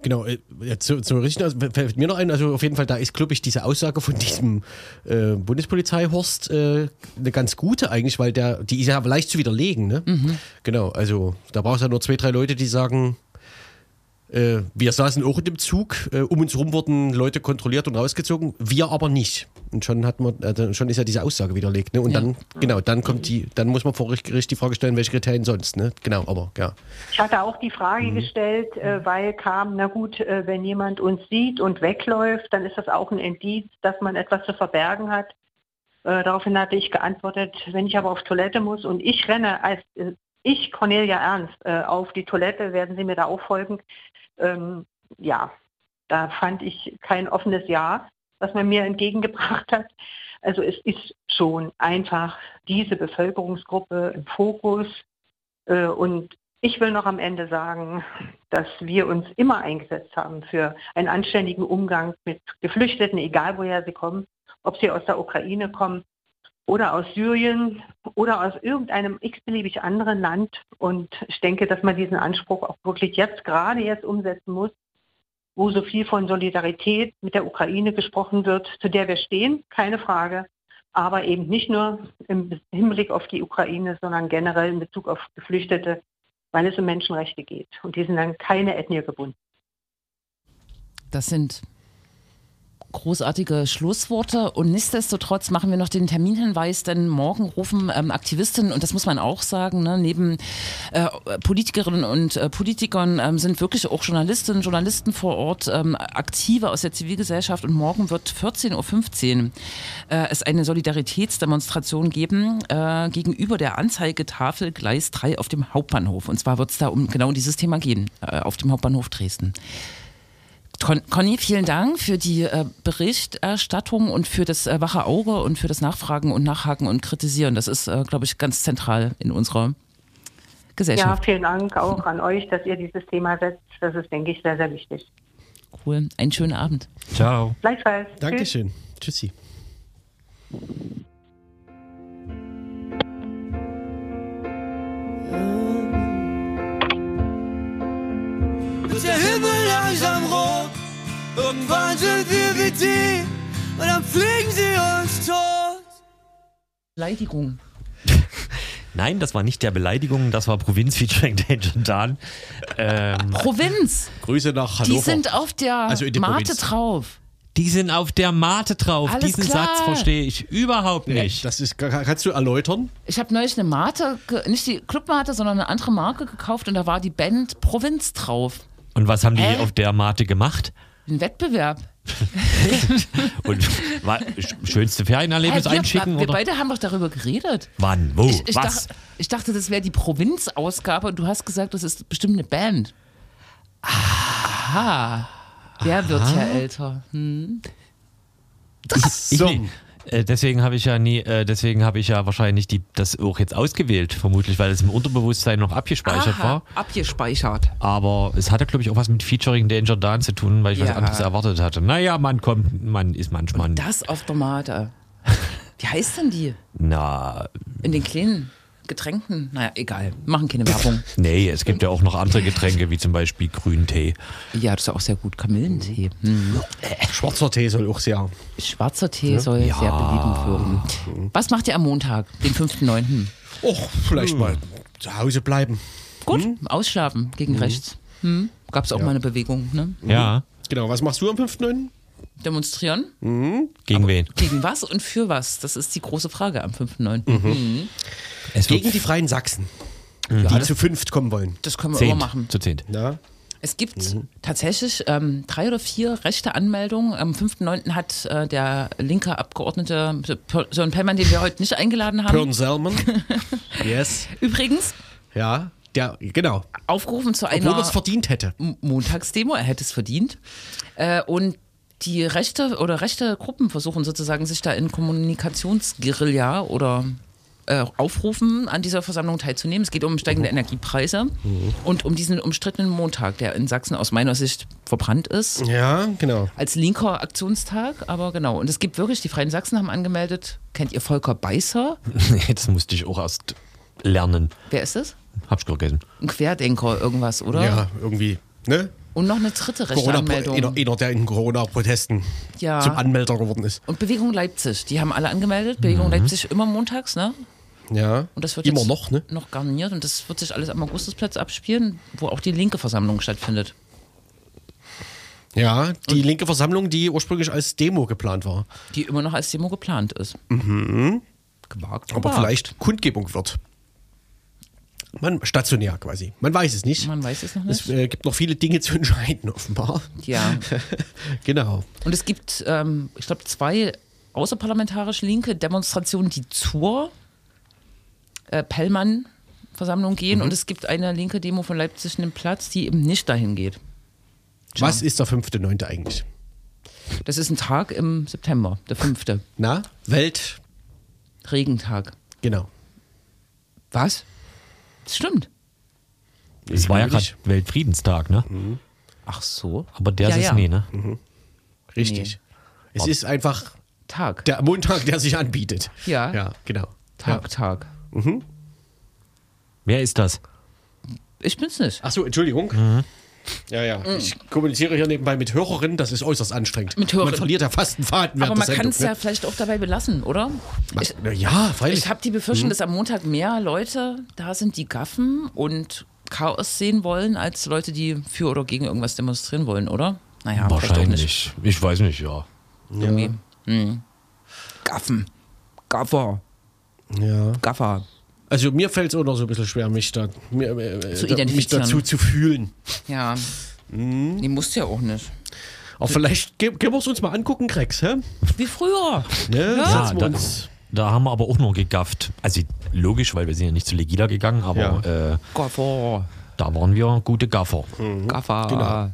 Speaker 2: Genau, äh, zu, zu richten, also fällt mir noch ein, also auf jeden Fall, da ist, glaube ich, diese Aussage von diesem äh, Bundespolizeihorst äh, eine ganz gute eigentlich, weil der, die ist ja leicht zu widerlegen, ne? Mhm. Genau, also da brauchst du ja nur zwei, drei Leute, die sagen, Äh, wir saßen auch in dem Zug, äh, um uns herum wurden Leute kontrolliert und rausgezogen, wir aber nicht. Und schon hat man, äh, schon ist ja diese Aussage widerlegt. Ne? Und
Speaker 3: Ja.
Speaker 2: dann, genau, dann kommt die, dann muss man vor Gericht die Frage stellen, welche Kriterien sonst. Ne? Genau, aber ja.
Speaker 4: Ich hatte auch die Frage gestellt, äh, weil kam, na gut, äh, wenn jemand uns sieht und wegläuft, dann ist das auch ein Indiz, dass man etwas zu verbergen hat. Äh, daraufhin hatte ich geantwortet, wenn ich aber auf Toilette muss und ich renne als ich, Cornelia Ernst, auf die Toilette, werden Sie mir da auch folgen. Ähm, ja, da fand ich kein offenes Ja, was man mir entgegengebracht hat. Also es ist schon einfach diese Bevölkerungsgruppe im Fokus. Äh, und ich will noch am Ende sagen, dass wir uns immer eingesetzt haben für einen anständigen Umgang mit Geflüchteten, egal woher sie kommen, ob sie aus der Ukraine kommen oder aus Syrien oder aus irgendeinem x-beliebig anderen Land. Und ich denke, dass man diesen Anspruch auch wirklich jetzt, gerade jetzt umsetzen muss, wo so viel von Solidarität mit der Ukraine gesprochen wird, zu der wir stehen, keine Frage. Aber eben nicht nur im Hinblick auf die Ukraine, sondern generell in Bezug auf Geflüchtete, weil es um Menschenrechte geht. Und die sind dann keine Ethnie gebunden.
Speaker 3: Das sind großartige Schlussworte und nichtsdestotrotz machen wir noch den Terminhinweis, denn morgen rufen ähm, Aktivistinnen, und das muss man auch sagen, ne, neben äh, Politikerinnen und äh, Politikern ähm, sind wirklich auch Journalistinnen Journalisten vor Ort, ähm, Aktive aus der Zivilgesellschaft und morgen wird 14.15 Uhr äh, es eine Solidaritätsdemonstration geben äh, gegenüber der Anzeigetafel Gleis 3 auf dem Hauptbahnhof. Und zwar wird es da um genau dieses Thema gehen, äh, auf dem Hauptbahnhof Dresden. Con Conny, vielen Dank für die äh, Berichterstattung und für das äh, wache Auge und für das Nachfragen und Nachhaken und Kritisieren. Das ist, äh, glaube ich, ganz zentral in unserer
Speaker 4: Ja,
Speaker 3: Gesellschaft.
Speaker 4: vielen Dank auch an euch, dass ihr dieses Thema setzt. Das ist, denke ich, sehr, sehr wichtig.
Speaker 3: Cool. Einen schönen Abend.
Speaker 1: Ciao.
Speaker 4: Gleichfalls. Tschüss.
Speaker 2: Dankeschön. Tschüssi.
Speaker 5: Die und dann fliegen sie uns tot.
Speaker 3: Beleidigung.
Speaker 1: Nein, das war nicht der Beleidigung, das war Provinz featuring Danger Dan. Ähm,
Speaker 3: Provinz.
Speaker 2: Grüße nach Hannover.
Speaker 3: Die sind auf der
Speaker 2: Also
Speaker 3: Mate
Speaker 2: Provinz.
Speaker 3: drauf.
Speaker 1: die sind auf der Mate drauf.
Speaker 3: Alles
Speaker 1: Diesen
Speaker 3: klar.
Speaker 1: Satz verstehe ich überhaupt nicht.
Speaker 2: das ist, kannst du erläutern?
Speaker 3: Ich habe neulich eine Mate, nicht die Clubmate, sondern eine andere Marke gekauft und da war die Band Provinz drauf.
Speaker 1: Und was haben die
Speaker 3: Hä?
Speaker 1: auf der Mate gemacht?
Speaker 3: Ein Wettbewerb. <laughs>
Speaker 1: Und war, sch- schönste Ferienerlebnis
Speaker 3: wir,
Speaker 1: einschicken?
Speaker 3: wir
Speaker 1: oder?
Speaker 3: beide haben doch darüber geredet.
Speaker 1: Wann? Wo?
Speaker 3: Ich, ich,
Speaker 1: was?
Speaker 3: Dacht, ich dachte, das wäre die Provinzausgabe und du hast gesagt, das ist bestimmt eine Band. Aha. Der wird ja älter. Hm.
Speaker 1: Ich
Speaker 2: So.
Speaker 1: Äh, deswegen habe ich ja nie, äh, deswegen habe ich ja wahrscheinlich die, das auch jetzt ausgewählt, vermutlich, weil es im Unterbewusstsein noch abgespeichert
Speaker 3: Aha,
Speaker 1: war.
Speaker 3: abgespeichert.
Speaker 1: Aber es hatte, glaube ich, auch was mit Featuring Danger Dan zu tun, weil ich was
Speaker 3: Ja.
Speaker 1: anderes erwartet hatte. Naja, man kommt, man ist manchmal.
Speaker 3: Das auf der Mate. Wie heißt denn die?
Speaker 1: Na,
Speaker 3: In den kleinen Getränken? Naja, egal. Machen keine Werbung. <laughs>
Speaker 1: nee, es gibt ja auch noch andere Getränke, wie zum Beispiel Grüntee.
Speaker 3: Ja, das ist auch sehr gut. Kamillentee. Hm.
Speaker 2: Schwarzer Tee soll auch sehr.
Speaker 3: Schwarzer Tee soll sehr belebend wirken. Was macht ihr am Montag, den 5.9.?
Speaker 2: Och, vielleicht mal zu Hause bleiben.
Speaker 3: Gut, ausschlafen gegen rechts. Hm. Gab es auch mal eine Bewegung, ne?
Speaker 1: Ja.
Speaker 2: Genau, was machst du am 5.9.?
Speaker 3: Demonstrieren?
Speaker 1: Gegen wen?
Speaker 3: Gegen was und für was? Das ist die große Frage am 5.9.
Speaker 1: Es wird
Speaker 2: Gegen die Freien Sachsen. die zu fünft kommen wollen.
Speaker 3: Das können wir
Speaker 1: zehnt,
Speaker 3: immer machen.
Speaker 1: Zu zehnt.
Speaker 2: Ja.
Speaker 3: Es gibt tatsächlich ähm, drei oder vier rechte Anmeldungen. Am 5.9. hat äh, der linke Abgeordnete Sören Pellmann, den wir heute nicht eingeladen haben,
Speaker 2: Pern Selman. <laughs> yes.
Speaker 3: übrigens
Speaker 2: Ja, der, genau.
Speaker 3: aufgerufen zu
Speaker 2: Obwohl er
Speaker 3: einer
Speaker 2: es verdient hätte.
Speaker 3: Montagsdemo. Er hätte es verdient. Äh, und die rechte oder rechte Gruppen versuchen sozusagen sich da in Kommunikationsguerilla oder äh, aufrufen, an dieser Versammlung teilzunehmen. Es geht um steigende Energiepreise und um diesen umstrittenen Montag, der in Sachsen aus meiner Sicht verbrannt ist.
Speaker 2: Ja, genau.
Speaker 3: Als linker Aktionstag, aber genau. Und es gibt wirklich, die Freien Sachsen haben angemeldet, kennt ihr Volker Beißer? <laughs>
Speaker 1: Nee, das musste ich auch erst lernen.
Speaker 3: Wer ist es?
Speaker 1: Hab's vergessen.
Speaker 3: Ein Querdenker, irgendwas, oder?
Speaker 2: Ja, irgendwie. Ne?
Speaker 3: Und noch eine dritte rechte
Speaker 2: Corona,
Speaker 3: Anmeldung.
Speaker 2: einer, der in Corona-Protesten
Speaker 3: Ja.
Speaker 2: zum Anmelder geworden ist.
Speaker 3: Und Bewegung Leipzig, die haben alle angemeldet. Bewegung Leipzig immer montags, ne?
Speaker 2: Ja.
Speaker 3: Und das wird
Speaker 2: Immer
Speaker 3: jetzt
Speaker 2: noch, ne?
Speaker 3: noch garniert und das wird sich alles am Augustusplatz abspielen, wo auch die linke Versammlung stattfindet.
Speaker 2: Ja, die linke Versammlung, die ursprünglich als Demo geplant war.
Speaker 3: Die immer noch als Demo geplant ist. Mhm. Gewagt,
Speaker 2: Aber
Speaker 3: gewagt.
Speaker 2: vielleicht Kundgebung wird. Man, stationär quasi. Man weiß es nicht.
Speaker 3: Man weiß es noch nicht.
Speaker 2: Es äh, gibt noch viele Dinge zu entscheiden, offenbar.
Speaker 3: Ja. <laughs>
Speaker 2: Genau.
Speaker 3: Und es gibt, ähm, ich glaube, zwei außerparlamentarische linke Demonstrationen, die zur äh, Pellmann-Versammlung gehen. Und es gibt eine linke Demo von Leipzig in den Platz, die eben nicht dahin geht.
Speaker 2: Was ist der 5.9. eigentlich?
Speaker 3: Das ist ein Tag im September, der fünfte.
Speaker 2: Na? Welt.
Speaker 3: Regentag.
Speaker 2: Genau.
Speaker 3: Was? Das stimmt.
Speaker 1: Es war ja gerade. Weltfriedenstag, ne?
Speaker 3: Ach so.
Speaker 1: Aber der
Speaker 3: Ja,
Speaker 1: ist
Speaker 3: ja.
Speaker 1: nie, ne?
Speaker 2: Richtig. Es ist einfach
Speaker 3: Tag.
Speaker 2: der Montag, der sich anbietet.
Speaker 3: Ja.
Speaker 2: Ja, genau.
Speaker 3: Tag, Tag.
Speaker 1: Wer ist das?
Speaker 3: Ich bin's nicht.
Speaker 2: Achso, Entschuldigung.
Speaker 3: Mhm.
Speaker 2: Ja, ja. Ich kommuniziere hier nebenbei mit Hörerinnen, das ist äußerst anstrengend.
Speaker 3: Mit Hörerinnen.
Speaker 2: Man verliert ja fast einen Faden
Speaker 3: Aber man kann es ja
Speaker 2: ne?
Speaker 3: vielleicht auch dabei belassen, oder? Ich,
Speaker 2: Na ja, freilich.
Speaker 3: ich habe die
Speaker 2: Mhm.
Speaker 3: Befürchtung, dass am Montag mehr Leute da sind, die gaffen und Chaos sehen wollen, als Leute, die für oder gegen irgendwas demonstrieren wollen, oder? Naja, vielleicht auch nicht.
Speaker 1: Wahrscheinlich. Ich weiß nicht, ja.
Speaker 3: Irgendwie. Hm. Gaffen. Gaffer.
Speaker 2: ja.
Speaker 3: Gaffer.
Speaker 2: Also mir fällt es auch noch so ein bisschen schwer, mich, da, mir, äh,
Speaker 3: Zu
Speaker 2: da, mich dazu zu fühlen.
Speaker 3: Ja.
Speaker 2: Mhm.
Speaker 3: Die musst du ja auch nicht.
Speaker 2: Aber vielleicht können wir es uns mal angucken, Krex, hä?
Speaker 3: Wie früher.
Speaker 2: Ne?
Speaker 3: Ja.
Speaker 2: Wir
Speaker 1: da-
Speaker 2: uns.
Speaker 1: Da haben wir aber auch noch gegafft. Also logisch, weil wir sind ja nicht zu Legida gegangen, aber äh,
Speaker 3: Gaffer.
Speaker 1: da waren wir gute Gaffer.
Speaker 3: Gaffer.
Speaker 2: Genau.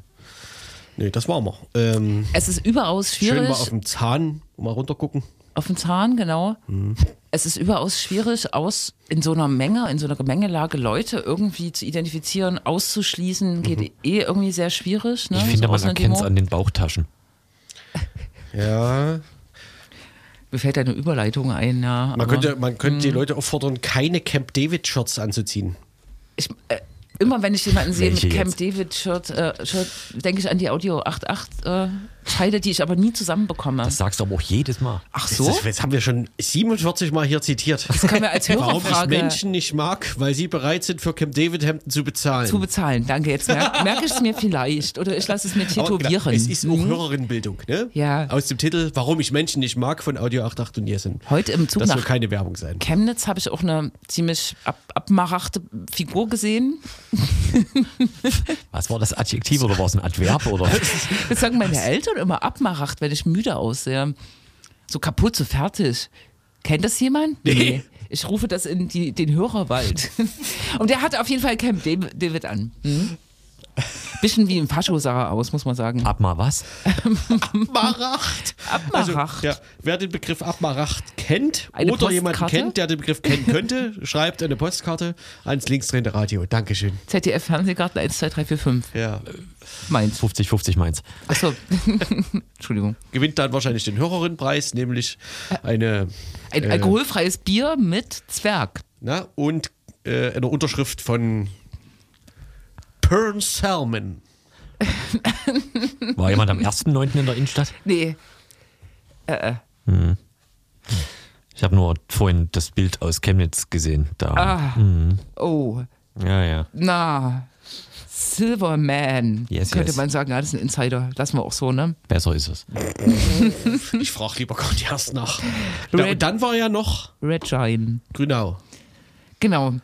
Speaker 2: Nee, das waren wir. Ähm,
Speaker 3: Es ist überaus
Speaker 2: schön
Speaker 3: schwierig.
Speaker 2: mal auf dem Zahn mal runtergucken.
Speaker 3: Auf den Zahn, genau.
Speaker 2: Mhm.
Speaker 3: Es ist überaus schwierig, aus in so einer Menge, in so einer Gemengelage Leute irgendwie zu identifizieren, auszuschließen, geht
Speaker 2: Mhm.
Speaker 3: eh irgendwie sehr schwierig. Ne?
Speaker 1: Ich finde,
Speaker 3: so
Speaker 1: man erkennt es an den Bauchtaschen. <laughs>
Speaker 2: Ja.
Speaker 3: Mir fällt eine Überleitung ein, ja.
Speaker 2: Man
Speaker 3: aber
Speaker 2: könnte, man könnte
Speaker 3: Mhm.
Speaker 2: die Leute auffordern, keine Camp David-Shirts anzuziehen.
Speaker 3: ich, äh, immer wenn ich jemanden sehe mit Camp David-Shirt, äh, denke ich an die Audio 88 äh, Teile, die ich aber nie zusammenbekomme.
Speaker 1: Das sagst du aber auch jedes Mal.
Speaker 3: Ach so?
Speaker 2: das, das haben wir schon 47 Mal hier zitiert.
Speaker 3: Das können wir als <laughs>
Speaker 2: Warum ich
Speaker 3: Hörerfrage
Speaker 2: Menschen nicht mag, weil sie bereit sind, für Camp David-Hemden zu bezahlen.
Speaker 3: zu bezahlen. Danke, jetzt mer <laughs> merke ich es mir vielleicht. Oder ich lasse es mir
Speaker 2: Aber
Speaker 3: tätowieren.
Speaker 2: genau, es ist auch
Speaker 3: Mhm.
Speaker 2: Hörerinnenbildung, ne?
Speaker 3: Ja.
Speaker 2: Aus dem Titel Warum ich Menschen nicht mag von Audio 88 und Jessen.
Speaker 3: Heute im Zug
Speaker 2: Das soll keine Werbung sein.
Speaker 3: Chemnitz habe ich auch eine ziemlich ab abmarachte Figur gesehen. <laughs>
Speaker 1: Was war das Adjektiv oder war es ein Adverb? Oder?
Speaker 3: Das sagen meine Eltern immer abmaracht, wenn ich müde aussehe. So kaputt, so fertig. Kennt das jemand? Nee. Ich rufe das in die, den Hörerwald. <laughs> Und der hatte auf jeden Fall Camp David an. Hm? Bisschen wie ein Fascho sah er aus, muss man sagen.
Speaker 1: Ab mal was?
Speaker 2: Abmaracht. Also,
Speaker 3: Abmaracht.
Speaker 2: ja, wer den Begriff Abmaracht kennt
Speaker 3: Eine
Speaker 2: oder jemanden
Speaker 3: Postkarte?
Speaker 2: kennt, der den Begriff kennen könnte, <laughs> schreibt eine Postkarte ans linksdrehende Radio. Dankeschön.
Speaker 3: ZDF Fernsehgarten 1, 2, 3, 4, 5.
Speaker 2: Ja.
Speaker 3: Meins.
Speaker 1: 50-50 meins.
Speaker 3: Achso. Entschuldigung.
Speaker 2: Gewinnt dann wahrscheinlich den Hörerinnenpreis, nämlich eine
Speaker 3: Ein
Speaker 2: Äh.
Speaker 3: alkoholfreies Bier mit Zwerg.
Speaker 2: na, und äh, eine Unterschrift von Pern Salmon.
Speaker 1: War jemand am 1.9. in der Innenstadt?
Speaker 3: Nee.
Speaker 1: Ich habe nur vorhin das Bild aus Chemnitz gesehen. Da.
Speaker 3: Ah. Oh.
Speaker 1: Ja, ja.
Speaker 3: Na. Silverman.
Speaker 1: Yes,
Speaker 3: könnte
Speaker 1: yes.
Speaker 3: man sagen, ja, das ist ein Insider. Lassen wir auch so, ne?
Speaker 1: Besser ist es. <laughs>
Speaker 2: Ich frage lieber gar nicht erst nach. Ja, und dann war ja noch
Speaker 3: Red Giant.
Speaker 2: Grünau.
Speaker 3: Genau.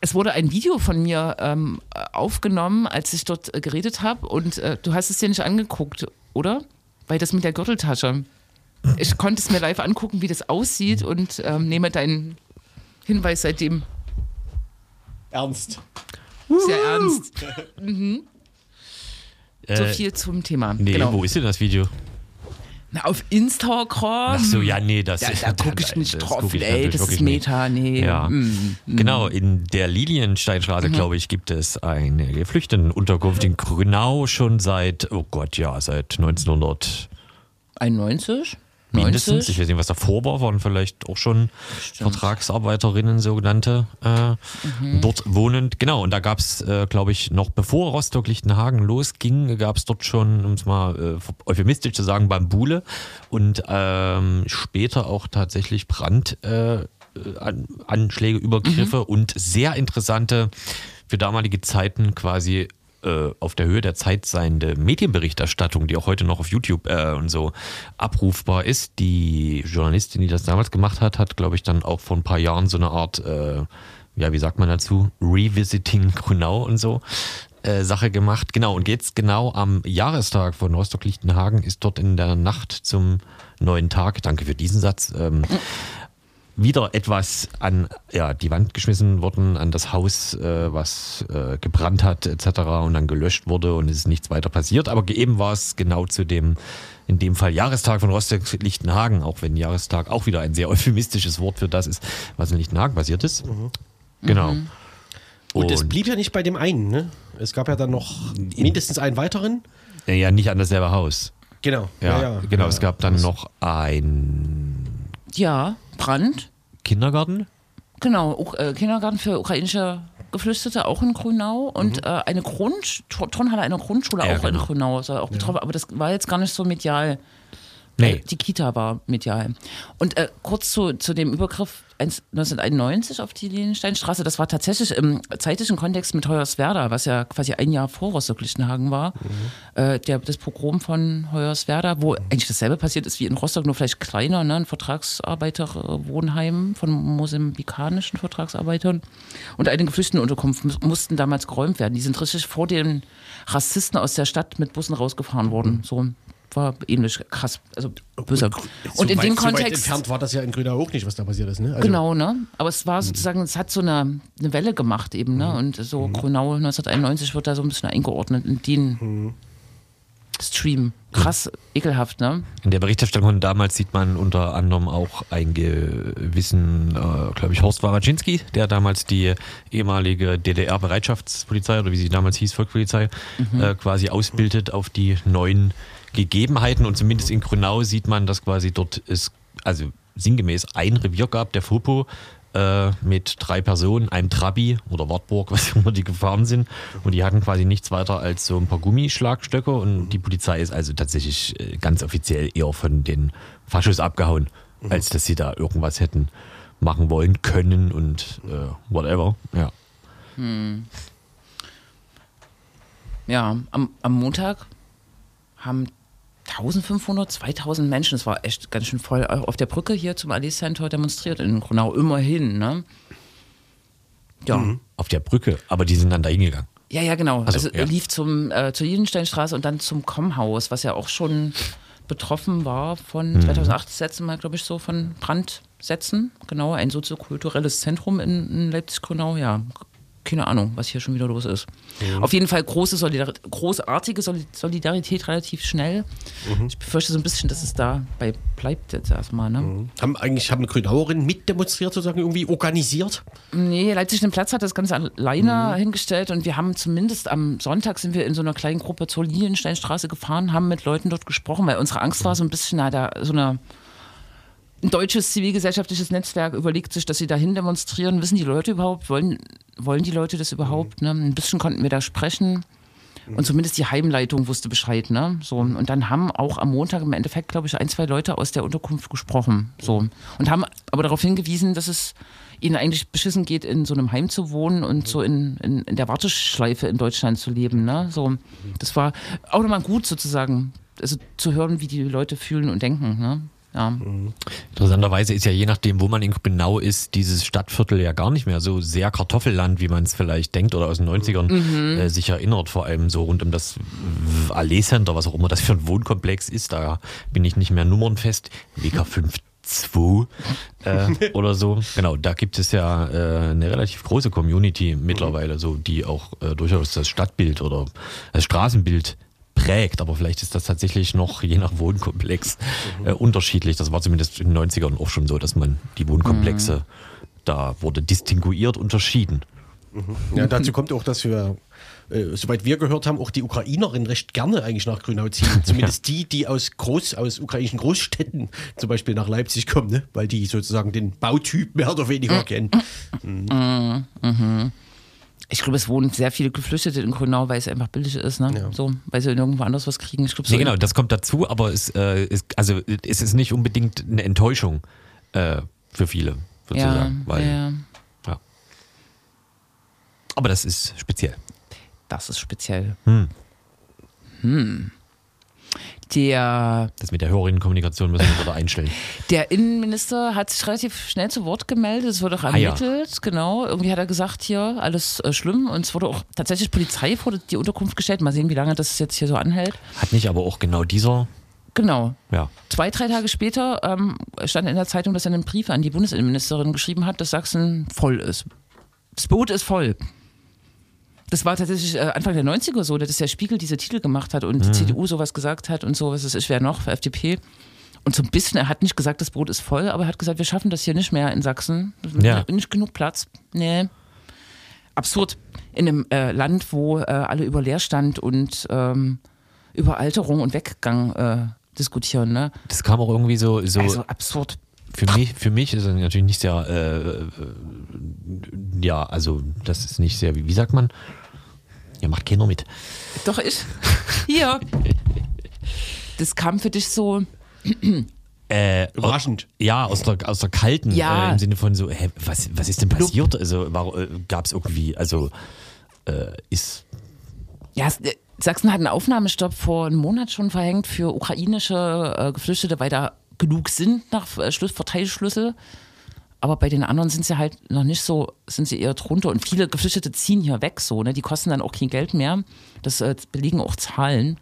Speaker 3: Es wurde ein Video von mir ähm, aufgenommen, als ich dort äh, geredet habe. Und äh, du hast es dir nicht angeguckt, oder? Weil das mit der Gürteltasche. Ich konnte es mir live angucken, wie das aussieht und ähm, nehme deinen Hinweis seitdem
Speaker 2: Ernst.
Speaker 3: sehr ernst. <laughs> So
Speaker 1: Äh,
Speaker 3: viel zum Thema.
Speaker 1: Nee,
Speaker 3: genau.
Speaker 1: wo ist denn das Video?
Speaker 3: Na, auf Instagram.
Speaker 1: Ach so, ja, nee, das
Speaker 3: Da, da gucke ich nicht drauf,
Speaker 1: ich
Speaker 3: ey, das ist. Meta, nee.
Speaker 1: Ja.
Speaker 3: Mm.
Speaker 1: Genau, in der Liliensteinstraße,
Speaker 3: Mhm.
Speaker 1: glaube ich, gibt es eine Geflüchtetenunterkunft in Grünau schon seit, oh Gott, ja, seit 1900
Speaker 3: 91?
Speaker 1: Mindestens.
Speaker 3: 90?
Speaker 1: Ich weiß nicht, was davor war, waren vielleicht auch schon Vertragsarbeiterinnen, sogenannte, äh,
Speaker 3: Mhm.
Speaker 1: dort wohnend. Genau, und da gab es, äh, glaube ich, noch bevor Rostock-Lichtenhagen losging, gab es dort schon, um es mal äh, euphemistisch zu sagen, Bambule und ähm, später auch tatsächlich Brand. Äh, an, Anschläge, Übergriffe
Speaker 3: Mhm.
Speaker 1: und sehr interessante, für damalige Zeiten quasi äh, auf der Höhe der Zeit seiende Medienberichterstattung, die auch heute noch auf YouTube äh, und so abrufbar ist. Die Journalistin, die das damals gemacht hat, hat, glaube ich, dann auch vor ein paar Jahren so eine Art, äh, ja, wie sagt man dazu, Revisiting Grunau und so. Äh, Sache gemacht. Genau, und jetzt genau am Jahrestag von Rostock-Lichtenhagen ist dort in der Nacht zum neuen Tag, danke für diesen Satz, ähm, wieder etwas an ja, die Wand geschmissen worden, an das Haus, äh, was äh, gebrannt hat etc. und dann gelöscht wurde und es ist nichts weiter passiert. Aber eben war es genau zu dem, in dem Fall Jahrestag von Rostock-Lichtenhagen, auch wenn Jahrestag auch wieder ein sehr euphemistisches Wort für das ist, was in Lichtenhagen passiert ist. Genau.
Speaker 2: Und, es blieb ja nicht bei dem einen, ne? Es gab ja dann noch mindestens einen weiteren.
Speaker 1: ja, ja, nicht an dasselbe Haus.
Speaker 2: Genau.
Speaker 1: Ja, genau. es gab dann noch ein
Speaker 3: Ja, Brand.
Speaker 1: Kindergarten.
Speaker 3: Genau, äh, Kindergarten für ukrainische Geflüchtete auch in Grünau und äh, eine Grund Turnhalle einer Grundschule
Speaker 1: Ja,
Speaker 3: auch in
Speaker 1: genau.
Speaker 3: Grünau soll auch betroffen, aber das war jetzt gar nicht so medial.
Speaker 1: Nee.
Speaker 3: Äh, Die Kita war medial. Und äh, kurz zu, zu dem Übergriff 1 1991 auf die Liliensteinstraße, das war tatsächlich im zeitlichen Kontext mit Hoyerswerda, was ja quasi ein Jahr vor Rostock-Lichtenhagen war, äh, der, das Pogrom von Hoyerswerda, wo eigentlich dasselbe passiert ist wie in Rostock, nur vielleicht kleiner, ne? ein Vertragsarbeiterwohnheim von mosambikanischen Vertragsarbeitern und eine Geflüchtetenunterkunft mus- mussten damals geräumt werden. Die sind richtig vor den Rassisten aus der Stadt mit Bussen rausgefahren worden. So war ähnlich krass, also böse.
Speaker 2: So
Speaker 3: Und in
Speaker 2: weit,
Speaker 3: dem
Speaker 2: so weit
Speaker 3: Kontext
Speaker 2: entfernt war das ja in Grünau auch nicht, was da passiert ist, ne? Also,
Speaker 3: Genau, ne? Aber es war sozusagen, es hat so eine, eine Welle gemacht eben, ne? Und so Grünau 1991 wird da so ein bisschen eingeordnet in den Stream. Krass, ekelhaft, ne?
Speaker 1: In der Berichterstattung von damals sieht man unter anderem auch einen gewissen, äh, glaube ich, Horst Wawatschinski, der damals die ehemalige DDR-Bereitschaftspolizei oder wie sie damals hieß, Volkspolizei, äh, quasi ausbildet auf die neuen Gegebenheiten. Und zumindest in Grünau sieht man, dass quasi dort es, also sinngemäß ein Revier gab, der Fopo, äh, mit drei Personen, einem Trabi oder Wartburg, <laughs> was immer die gefahren sind. Und die hatten quasi nichts weiter als so ein paar Gummischlagstöcke. Und die Polizei ist also tatsächlich äh, ganz offiziell eher von den Faschos abgehauen, als dass sie da irgendwas hätten machen wollen, können und äh, whatever. Ja.
Speaker 3: Ja, am, am Montag haben 1500, 2000 Menschen, das war echt ganz schön voll, auf der Brücke hier zum Allee Center demonstriert in Grünau, immerhin, ne? Ja.
Speaker 1: Auf der Brücke, aber die sind dann da hingegangen.
Speaker 3: Ja, ja, genau.
Speaker 1: Also,
Speaker 3: Also,
Speaker 1: ja.
Speaker 3: lief zum, äh, zur Jedensteinstraße und dann zum Kommhaus, was ja auch schon betroffen war von
Speaker 1: Mhm.
Speaker 3: 2008 das letzte Mal, glaube ich, so von Brandsätzen. Genau, ein soziokulturelles Zentrum in, in Leipzig-Grünau. Ja, keine Ahnung, was hier schon wieder los ist.
Speaker 1: Mhm.
Speaker 3: Auf jeden Fall große Solidar großartige Soli- Solidarität relativ schnell.
Speaker 1: Mhm.
Speaker 3: Ich befürchte so ein bisschen, dass es dabei bleibt jetzt erstmal. Ne?
Speaker 2: Haben eigentlich haben Grünauerinnen mitdemonstriert, sozusagen irgendwie organisiert?
Speaker 3: Nee, Leipzig den Platz hat das Ganze alleine hingestellt und wir haben zumindest am Sonntag sind wir in so einer kleinen Gruppe zur Liliensteinstraße gefahren, haben mit Leuten dort gesprochen, weil unsere Angst war so ein bisschen, na, da so eine ein deutsches zivilgesellschaftliches Netzwerk überlegt sich, dass sie dahin demonstrieren. Wissen die Leute überhaupt, wollen, wollen die Leute das überhaupt? Ne? Ein bisschen konnten wir da sprechen. Und zumindest die Heimleitung wusste Bescheid, ne? So. Und dann haben auch am Montag im Endeffekt, glaube ich, ein, zwei Leute aus der Unterkunft gesprochen. So. Und haben aber darauf hingewiesen, dass es ihnen eigentlich beschissen geht, in so einem Heim zu wohnen und so in, in, in der Warteschleife in Deutschland zu leben. Ne? So. Das war auch nochmal gut sozusagen, also zu hören, wie die Leute fühlen und denken. Ne? Ja.
Speaker 1: Interessanterweise ist ja je nachdem, wo man genau ist, dieses Stadtviertel ja gar nicht mehr so sehr Kartoffelland, wie man es vielleicht denkt oder aus den 90ern äh, sich erinnert, vor allem so rund um das Allee Center, was auch immer das für ein Wohnkomplex ist, da bin ich nicht mehr nummernfest, WK5 2 äh, oder so. Genau, da gibt es ja äh, eine relativ große Community mittlerweile, so die auch äh, durchaus das Stadtbild oder das Straßenbild prägt, aber vielleicht ist das tatsächlich noch je nach Wohnkomplex äh, unterschiedlich. Das war zumindest in den 90ern auch schon so, dass man die Wohnkomplexe, da wurde distinguiert unterschieden.
Speaker 2: Ja, dazu kommt auch, dass wir, äh, soweit wir gehört haben, auch die Ukrainerinnen recht gerne eigentlich nach Grünau ziehen. <laughs> Zumindest die, die aus Groß, aus ukrainischen Großstädten zum Beispiel nach Leipzig kommen, ne? weil die sozusagen den Bautyp mehr oder weniger kennen.
Speaker 3: Ich glaube, es wohnen sehr viele Geflüchtete in Grünau, weil es einfach billig ist, ne?
Speaker 2: Ja.
Speaker 3: So, weil sie nirgendwo anders was kriegen. Ich glaube, so
Speaker 1: Nee, genau, das kommt dazu, aber es, äh, ist, also, es ist nicht unbedingt eine Enttäuschung äh, für viele,
Speaker 3: ja,
Speaker 1: sozusagen. weil,
Speaker 3: ja.
Speaker 1: ja. Aber das ist speziell.
Speaker 3: Das ist speziell. Hm. Der,
Speaker 1: Das mit der Hörerinnenkommunikation müssen wir wieder einstellen.
Speaker 3: der Innenminister hat sich relativ schnell zu Wort gemeldet. Es wurde auch
Speaker 1: Ah, ja.
Speaker 3: ermittelt, genau. Irgendwie hat er gesagt, hier alles äh, schlimm. Und es wurde auch tatsächlich Polizei vor die Unterkunft gestellt. Mal sehen, wie lange das jetzt hier so anhält.
Speaker 1: Hat nicht aber auch genau dieser,
Speaker 3: Genau.
Speaker 1: ja.
Speaker 3: Zwei, drei Tage später ähm, stand in der Zeitung, dass er einen Brief an die Bundesinnenministerin geschrieben hat, dass Sachsen voll ist. Das Boot ist voll. Das war tatsächlich äh, Anfang der 90er so, dass der Spiegel diese Titel gemacht hat und die CDU sowas gesagt hat und so, was ist, wer noch für FDP. Und so ein bisschen, er hat nicht gesagt, das Boot ist voll, aber er hat gesagt, wir schaffen das hier nicht mehr in Sachsen.
Speaker 1: Ja.
Speaker 3: Nicht genug Platz. Nee. Absurd. In einem äh, Land, wo äh, alle über Leerstand und ähm, über Alterung und Weggang äh, diskutieren. Ne?
Speaker 1: Das kam auch irgendwie so, so
Speaker 3: Also absurd.
Speaker 1: für mich, für mich ist es natürlich nicht sehr, äh, äh, ja, also das ist nicht sehr, wie, wie sagt man? Ja, macht keiner mit.
Speaker 3: Doch ich. Hier. Das kam für dich so.
Speaker 1: Äh,
Speaker 2: Überraschend.
Speaker 1: Ja, aus der, aus der kalten,
Speaker 3: Ja.
Speaker 1: äh, im Sinne von so, hä, was, was ist denn passiert? Also äh, gab es irgendwie, also äh, ist,
Speaker 3: Ja, äh, Sachsen hat einen Aufnahmestopp vor einem Monat schon verhängt für ukrainische äh, Geflüchtete, weil da genug sind nach äh, Schluss, Verteilschlüssel. Aber bei den anderen sind sie halt noch nicht so, sind sie eher drunter. Und viele Geflüchtete ziehen hier weg so, ne? Die kosten dann auch kein Geld mehr. Das äh, belegen auch Zahlen.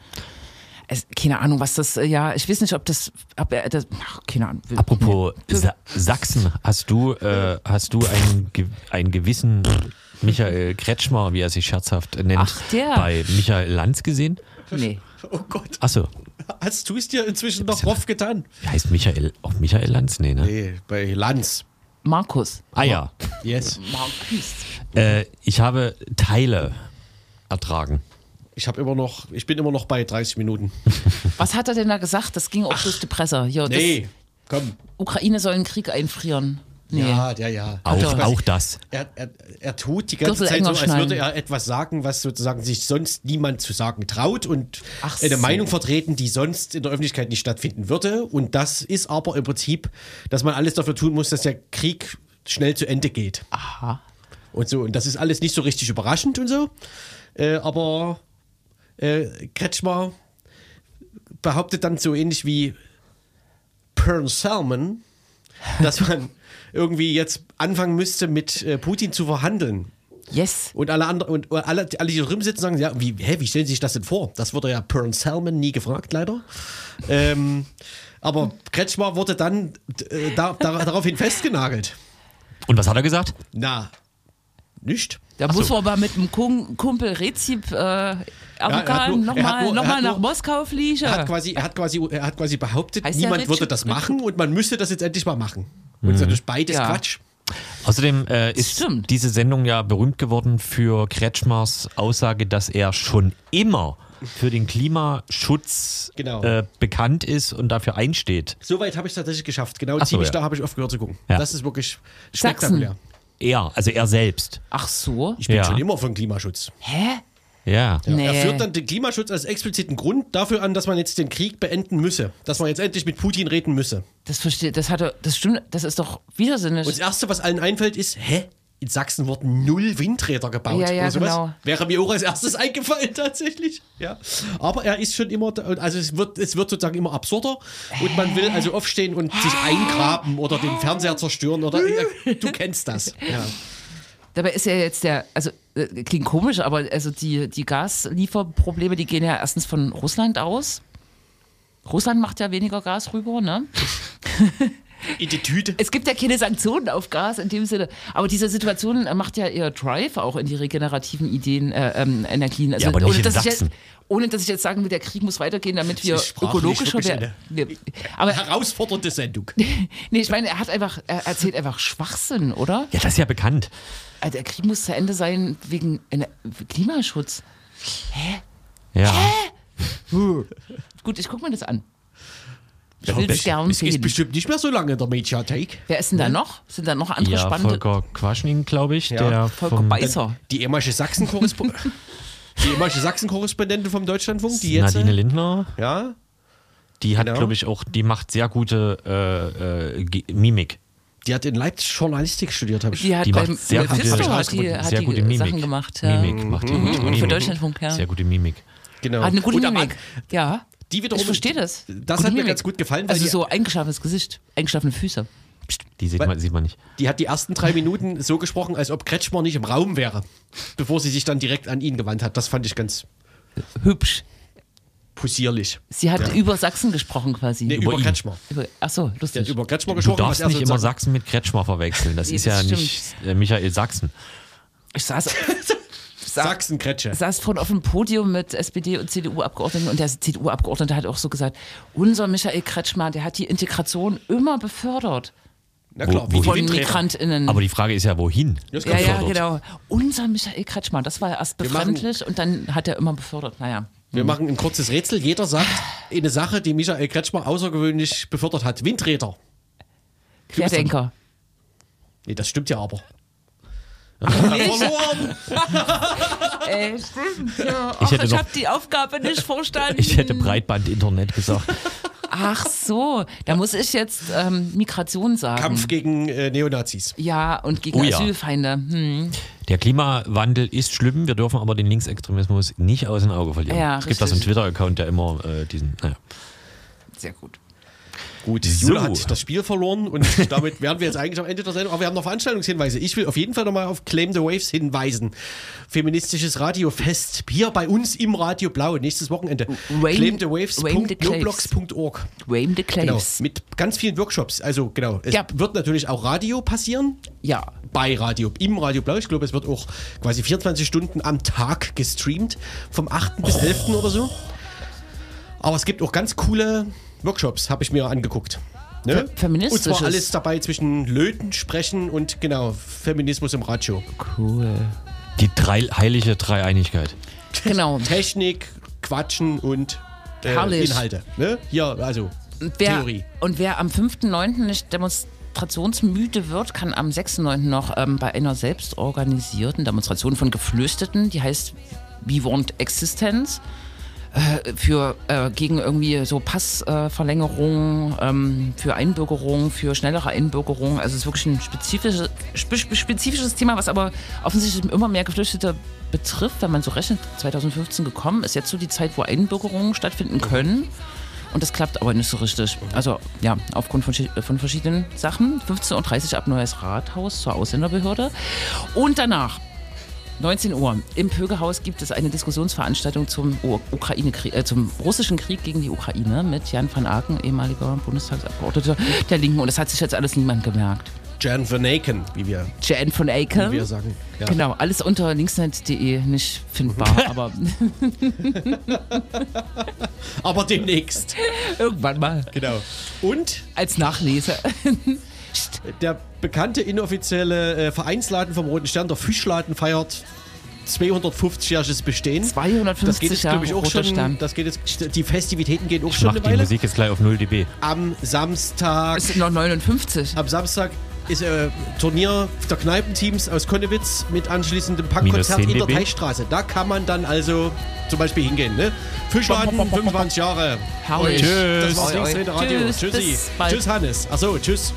Speaker 3: Es, keine Ahnung, was das, äh, ja, ich weiß nicht, ob das, ob er, das ach, keine Ahnung.
Speaker 1: apropos Sa Sachsen, hast du, äh, hast du einen, ge- einen gewissen Michael Kretschmer, wie er sich scherzhaft nennt,
Speaker 3: Ach, der.
Speaker 1: bei Michael Lanz gesehen?
Speaker 3: Nee.
Speaker 2: Oh Gott.
Speaker 1: Achso,
Speaker 2: Hast du es dir inzwischen noch Roff getan?
Speaker 1: wie heißt Michael? Auch Michael Lanz? Nee, ne?
Speaker 2: Nee, bei Lanz.
Speaker 3: Markus.
Speaker 1: Ah ja,
Speaker 2: Yes.
Speaker 3: Markus.
Speaker 1: äh, ich habe Teile ertragen.
Speaker 2: Ich habe immer noch, ich bin immer noch bei 30 Minuten. <laughs>
Speaker 3: Was hat er denn da gesagt? Das ging auch durch die Presse. Hier,
Speaker 2: Nee, komm.
Speaker 3: Das, Ukraine soll einen Krieg einfrieren. Nee.
Speaker 2: Ja, ja, ja.
Speaker 1: Auch,
Speaker 3: er-
Speaker 1: auch das.
Speaker 2: Er, er, er tut die ganze
Speaker 3: Gürtel
Speaker 2: Zeit so, als würde er etwas sagen, was sozusagen sich sonst niemand zu sagen traut und
Speaker 3: Ach
Speaker 2: eine
Speaker 3: so.
Speaker 2: Meinung vertreten, die sonst in der Öffentlichkeit nicht stattfinden würde. Und das ist aber im Prinzip, dass man alles dafür tun muss, dass der Krieg schnell zu Ende geht.
Speaker 3: Aha.
Speaker 2: Und so. Und das ist alles nicht so richtig überraschend und so. Äh, aber äh, Kretschmer behauptet dann so ähnlich wie Pearl Salmon, dass man irgendwie jetzt anfangen müsste, mit äh, Putin zu verhandeln.
Speaker 3: Yes.
Speaker 2: Und alle anderen und alle, alle, die hier drüben sitzen, sagen, ja, wie, hä, wie stellen Sie sich das denn vor? Das wurde ja Pearl Salmon nie gefragt, leider. ähm, aber Kretschmer wurde dann äh, da, da, daraufhin festgenagelt.
Speaker 1: Und was hat er gesagt?
Speaker 2: Na, nicht.
Speaker 3: Da muss man aber mit dem Kumpel Rezip äh,
Speaker 2: er hat
Speaker 3: Afghan
Speaker 2: nur- er hat
Speaker 3: nochmal noch mal nach
Speaker 2: nur-
Speaker 3: Moskau fliegen.
Speaker 2: Er hat quasi, er hat quasi, er hat quasi behauptet,
Speaker 3: Heißt
Speaker 2: niemand würde das machen und man müsste das jetzt endlich mal machen. Und das ist natürlich beides
Speaker 3: Ja.
Speaker 2: Quatsch.
Speaker 1: Außerdem äh, ist
Speaker 3: Stimmt.
Speaker 1: diese Sendung ja berühmt geworden für Kretschmers Aussage, dass er schon immer für den Klimaschutz
Speaker 2: Genau.
Speaker 1: äh, bekannt ist und dafür einsteht.
Speaker 2: Soweit habe ich es tatsächlich geschafft. Genau
Speaker 1: Ach so,
Speaker 2: ziemlich
Speaker 1: ja.
Speaker 2: da habe ich aufgehört zu gucken.
Speaker 1: Ja.
Speaker 2: Das ist wirklich
Speaker 3: Sachsen.
Speaker 1: Er, also er selbst.
Speaker 3: Ach so.
Speaker 2: Ich bin
Speaker 1: Ja.
Speaker 2: schon immer für den Klimaschutz.
Speaker 3: Hä?
Speaker 1: Ja.
Speaker 2: Ja.
Speaker 3: Nee.
Speaker 2: Er führt dann den Klimaschutz als expliziten Grund dafür an, dass man jetzt den Krieg beenden müsse. Dass man jetzt endlich mit Putin reden müsse.
Speaker 3: Das versteht, das hatte, das stimmt, das ist doch widersinnig.
Speaker 2: Und das Erste, was allen einfällt, ist, hä? In Sachsen wurden null Windräder gebaut.
Speaker 3: Ja, ja,
Speaker 2: oder sowas.
Speaker 3: genau.
Speaker 2: Wäre mir auch als erstes <laughs> eingefallen, tatsächlich. Ja. Aber er ist schon immer, also es wird, es wird sozusagen immer absurder und man will also aufstehen und sich eingraben oder den Fernseher zerstören oder ja, du kennst das. <laughs> Ja.
Speaker 3: Dabei ist ja jetzt der, also äh, klingt komisch, aber also die, die Gaslieferprobleme, die gehen ja erstens von Russland aus. Russland macht ja weniger Gas rüber, ne? <laughs>
Speaker 2: In die Tüte.
Speaker 3: Es gibt ja keine Sanktionen auf Gas in dem Sinne. Aber diese Situation macht ja eher Drive auch in die regenerativen Ideen, äh, ähm, Energien. Also,
Speaker 1: Ja, aber nicht
Speaker 3: ohne,
Speaker 1: in
Speaker 3: dass ich jetzt,
Speaker 1: Sachsen.
Speaker 3: ohne dass ich jetzt sagen will, der Krieg muss weitergehen, damit wir ökologischer werden. Aber
Speaker 2: Herausfordernde Sendung. <laughs>
Speaker 3: nee, ich meine, er hat einfach, er erzählt einfach Schwachsinn, oder?
Speaker 1: Ja, das ist ja bekannt.
Speaker 3: Also der Krieg muss zu Ende sein wegen Klimaschutz.
Speaker 1: Ja.
Speaker 3: Gut, ich guck mir das an. Ich
Speaker 2: Ja,
Speaker 3: will es gern
Speaker 2: ist
Speaker 3: sehen.
Speaker 2: bestimmt nicht mehr so lange in der Mediathek.
Speaker 3: Wer ist denn da noch? Sind da noch andere
Speaker 1: Ja,
Speaker 3: spannende?
Speaker 1: Volker Quaschning, glaube ich.
Speaker 2: Ja,
Speaker 1: der
Speaker 3: Volker Beißer.
Speaker 2: Die ehemalige Sachsen-Korrespondentin <laughs> die ehemalige Sachsen-Korrespondentin vom Deutschlandfunk, die jetzt.
Speaker 1: Nadine Lindner.
Speaker 2: ja,
Speaker 1: Die hat,
Speaker 2: Genau.
Speaker 1: glaube ich, auch, die macht sehr gute äh, äh, Mimik.
Speaker 2: Die hat in Leipzig Journalistik studiert, habe ich.
Speaker 3: Die hat
Speaker 1: Die macht sehr gute,
Speaker 3: hat die, hat
Speaker 1: sehr
Speaker 3: die
Speaker 1: gute Mimik.
Speaker 3: Sachen gemacht. Ja.
Speaker 1: Mimik macht die.
Speaker 3: Für
Speaker 1: Mimik.
Speaker 3: Deutschlandfunk, ja.
Speaker 1: Sehr gute Mimik.
Speaker 2: genau.
Speaker 3: Hat eine gute
Speaker 2: Und
Speaker 3: Mimik.
Speaker 2: An-
Speaker 3: Ja.
Speaker 2: Die wiederum-
Speaker 3: ich verstehe das.
Speaker 2: Das hat mir ganz gut gefallen, weil
Speaker 3: Also
Speaker 2: die-
Speaker 3: so eingeschlafenes Gesicht, eingeschlafene Füße.
Speaker 1: Die sieht man, sieht man nicht.
Speaker 2: Die hat die ersten drei Minuten so gesprochen, als ob Kretschmer nicht im Raum wäre, bevor sie sich dann direkt an ihn gewandt hat. Das fand ich ganz
Speaker 3: Hübsch.
Speaker 2: possierlich.
Speaker 3: Sie hat über Sachsen gesprochen quasi.
Speaker 2: Nee, über. Kretschmer.
Speaker 3: Über, ach so,
Speaker 2: Die hat
Speaker 3: lustig.
Speaker 2: über Kretschmer
Speaker 1: Du
Speaker 2: gesprochen.
Speaker 1: darfst
Speaker 2: was er
Speaker 1: nicht immer Sachsen mit Kretschmer verwechseln. Das
Speaker 3: Nee,
Speaker 1: ist
Speaker 3: das
Speaker 1: ja nicht äh, Michael Sachsen.
Speaker 3: Ich saß, <laughs>
Speaker 2: Sachsen-Kretsche.
Speaker 3: saß vorhin auf dem Podium mit SPD- und CDU-Abgeordneten und der CDU-Abgeordnete hat auch so gesagt, unser Michael Kretschmer, der hat die Integration immer befördert
Speaker 2: Na klar,
Speaker 1: Wo-
Speaker 2: wie
Speaker 1: wo-
Speaker 2: die
Speaker 3: von. MigrantInnen.
Speaker 1: Aber die Frage ist ja, wohin?
Speaker 3: Ja, ja, genau. Unser Michael Kretschmer, das war erst befremdlich und dann hat er immer befördert. Naja.
Speaker 2: Wir machen ein kurzes Rätsel. Jeder sagt eine Sache, die Michael Kretschmer außergewöhnlich befördert hat. Windräder.
Speaker 3: Querdenker.
Speaker 2: Nee, das stimmt ja aber. Verloren! <laughs>
Speaker 3: Ey, stimmt, ja.
Speaker 1: Ich hätte
Speaker 3: ich
Speaker 1: noch-
Speaker 3: habe die Aufgabe nicht verstanden.
Speaker 1: Ich hätte Breitband-Internet gesagt.
Speaker 3: Ach so, da muss ich jetzt ähm, Migration sagen.
Speaker 2: Kampf gegen äh, Neonazis.
Speaker 3: Ja, und gegen
Speaker 1: Oh ja.
Speaker 3: Asylfeinde. Hm.
Speaker 1: Der Klimawandel ist schlimm, wir dürfen aber den Linksextremismus nicht aus dem Auge verlieren.
Speaker 3: Ja,
Speaker 1: es gibt da so einen. Twitter-Account, der immer äh, diesen. Naja.
Speaker 3: Sehr gut.
Speaker 2: Gut,
Speaker 1: So.
Speaker 2: Jule hat das Spiel verloren und <laughs> damit wären wir jetzt eigentlich am Ende der Sendung. Aber wir haben noch Veranstaltungshinweise. Ich will auf jeden Fall nochmal auf Claim the Waves hinweisen. Feministisches Radiofest hier bei uns im Radio Blau nächstes Wochenende. Claimthewaves.noblogs.org.
Speaker 3: Wayne the
Speaker 2: Genau,
Speaker 3: Claves.
Speaker 2: mit ganz vielen Workshops. Also genau, es
Speaker 3: Ja.
Speaker 2: wird natürlich auch Radio passieren.
Speaker 3: Ja.
Speaker 2: bei Radio, im Radio Blau. Ich glaube, es wird auch quasi 24 Stunden am Tag gestreamt, vom 8. bis 11. oder so. Aber es gibt auch ganz coole Workshops, habe ich mir angeguckt. Ne? Und zwar alles dabei zwischen Löten, Sprechen und genau, Feminismus im Radio.
Speaker 3: Cool.
Speaker 1: Die drei, heilige Dreieinigkeit.
Speaker 3: Genau. <laughs>
Speaker 2: Technik, Quatschen und äh,
Speaker 3: Herrlich.
Speaker 2: Inhalte. Ne? Hier, also
Speaker 3: Wer,
Speaker 2: Theorie.
Speaker 3: und wer am 5.9. nicht demonstrationsmüde wird, kann am 6.9. noch ähm, bei einer selbst organisierten Demonstration von Geflüchteten, die heißt Vivant Existenz, äh, für äh, gegen irgendwie so Passverlängerung, ähm, für Einbürgerung, für schnellere Einbürgerung. Also es ist wirklich ein spezifisches, spe spezifisches Thema, was aber offensichtlich immer mehr Geflüchtete betrifft, wenn man so rechnet. 2015 gekommen ist jetzt so die Zeit, wo Einbürgerungen stattfinden können. Und das klappt aber nicht so richtig. Also ja, aufgrund von, schi- von verschiedenen Sachen. 15.30 Uhr ab Neues Rathaus zur Ausländerbehörde. Und danach 19 Uhr. Im Pögehaus gibt es eine Diskussionsveranstaltung zum, Ukraine äh, zum russischen Krieg gegen die Ukraine mit Jan van Aken, ehemaliger Bundestagsabgeordneter der Linken. Und das hat sich jetzt alles niemand gemerkt.
Speaker 2: Jan Van Aken, wie wir,
Speaker 3: Jan van Aken.
Speaker 2: wie wir sagen. Ja.
Speaker 3: Genau, alles unter linksnet.de nicht findbar, aber <laughs>
Speaker 2: Aber demnächst.
Speaker 3: irgendwann mal
Speaker 2: Genau. Und
Speaker 3: als Nachlese.
Speaker 2: Der bekannte inoffizielle äh, Vereinsladen vom Roten Stern, der Fischladen, feiert 250-jähriges Bestehen.
Speaker 3: 250
Speaker 2: Das geht jetzt,
Speaker 3: Jahre
Speaker 2: glaube ich, auch
Speaker 3: Roter
Speaker 2: schon.
Speaker 3: Stern.
Speaker 2: Das geht jetzt, die Festivitäten gehen auch
Speaker 1: Ich
Speaker 2: schon
Speaker 1: mach
Speaker 2: eine
Speaker 1: die
Speaker 2: Weile.
Speaker 1: Musik jetzt gleich auf 0 dB.
Speaker 2: Am Samstag,
Speaker 3: Es sind noch 59.
Speaker 2: am Samstag ist äh, Turnier der Kneipenteams aus Konnewitz mit anschließendem Punkkonzert in
Speaker 1: 10
Speaker 2: der. Teichstraße. Da kann man dann also zum Beispiel hingehen. Ne? Fischladen, 25 Jahre.
Speaker 3: Herrlich.
Speaker 2: Das war's Radio.
Speaker 3: Tschüss,
Speaker 2: Tschüssi. Tschüss, Hannes. Achso, tschüss.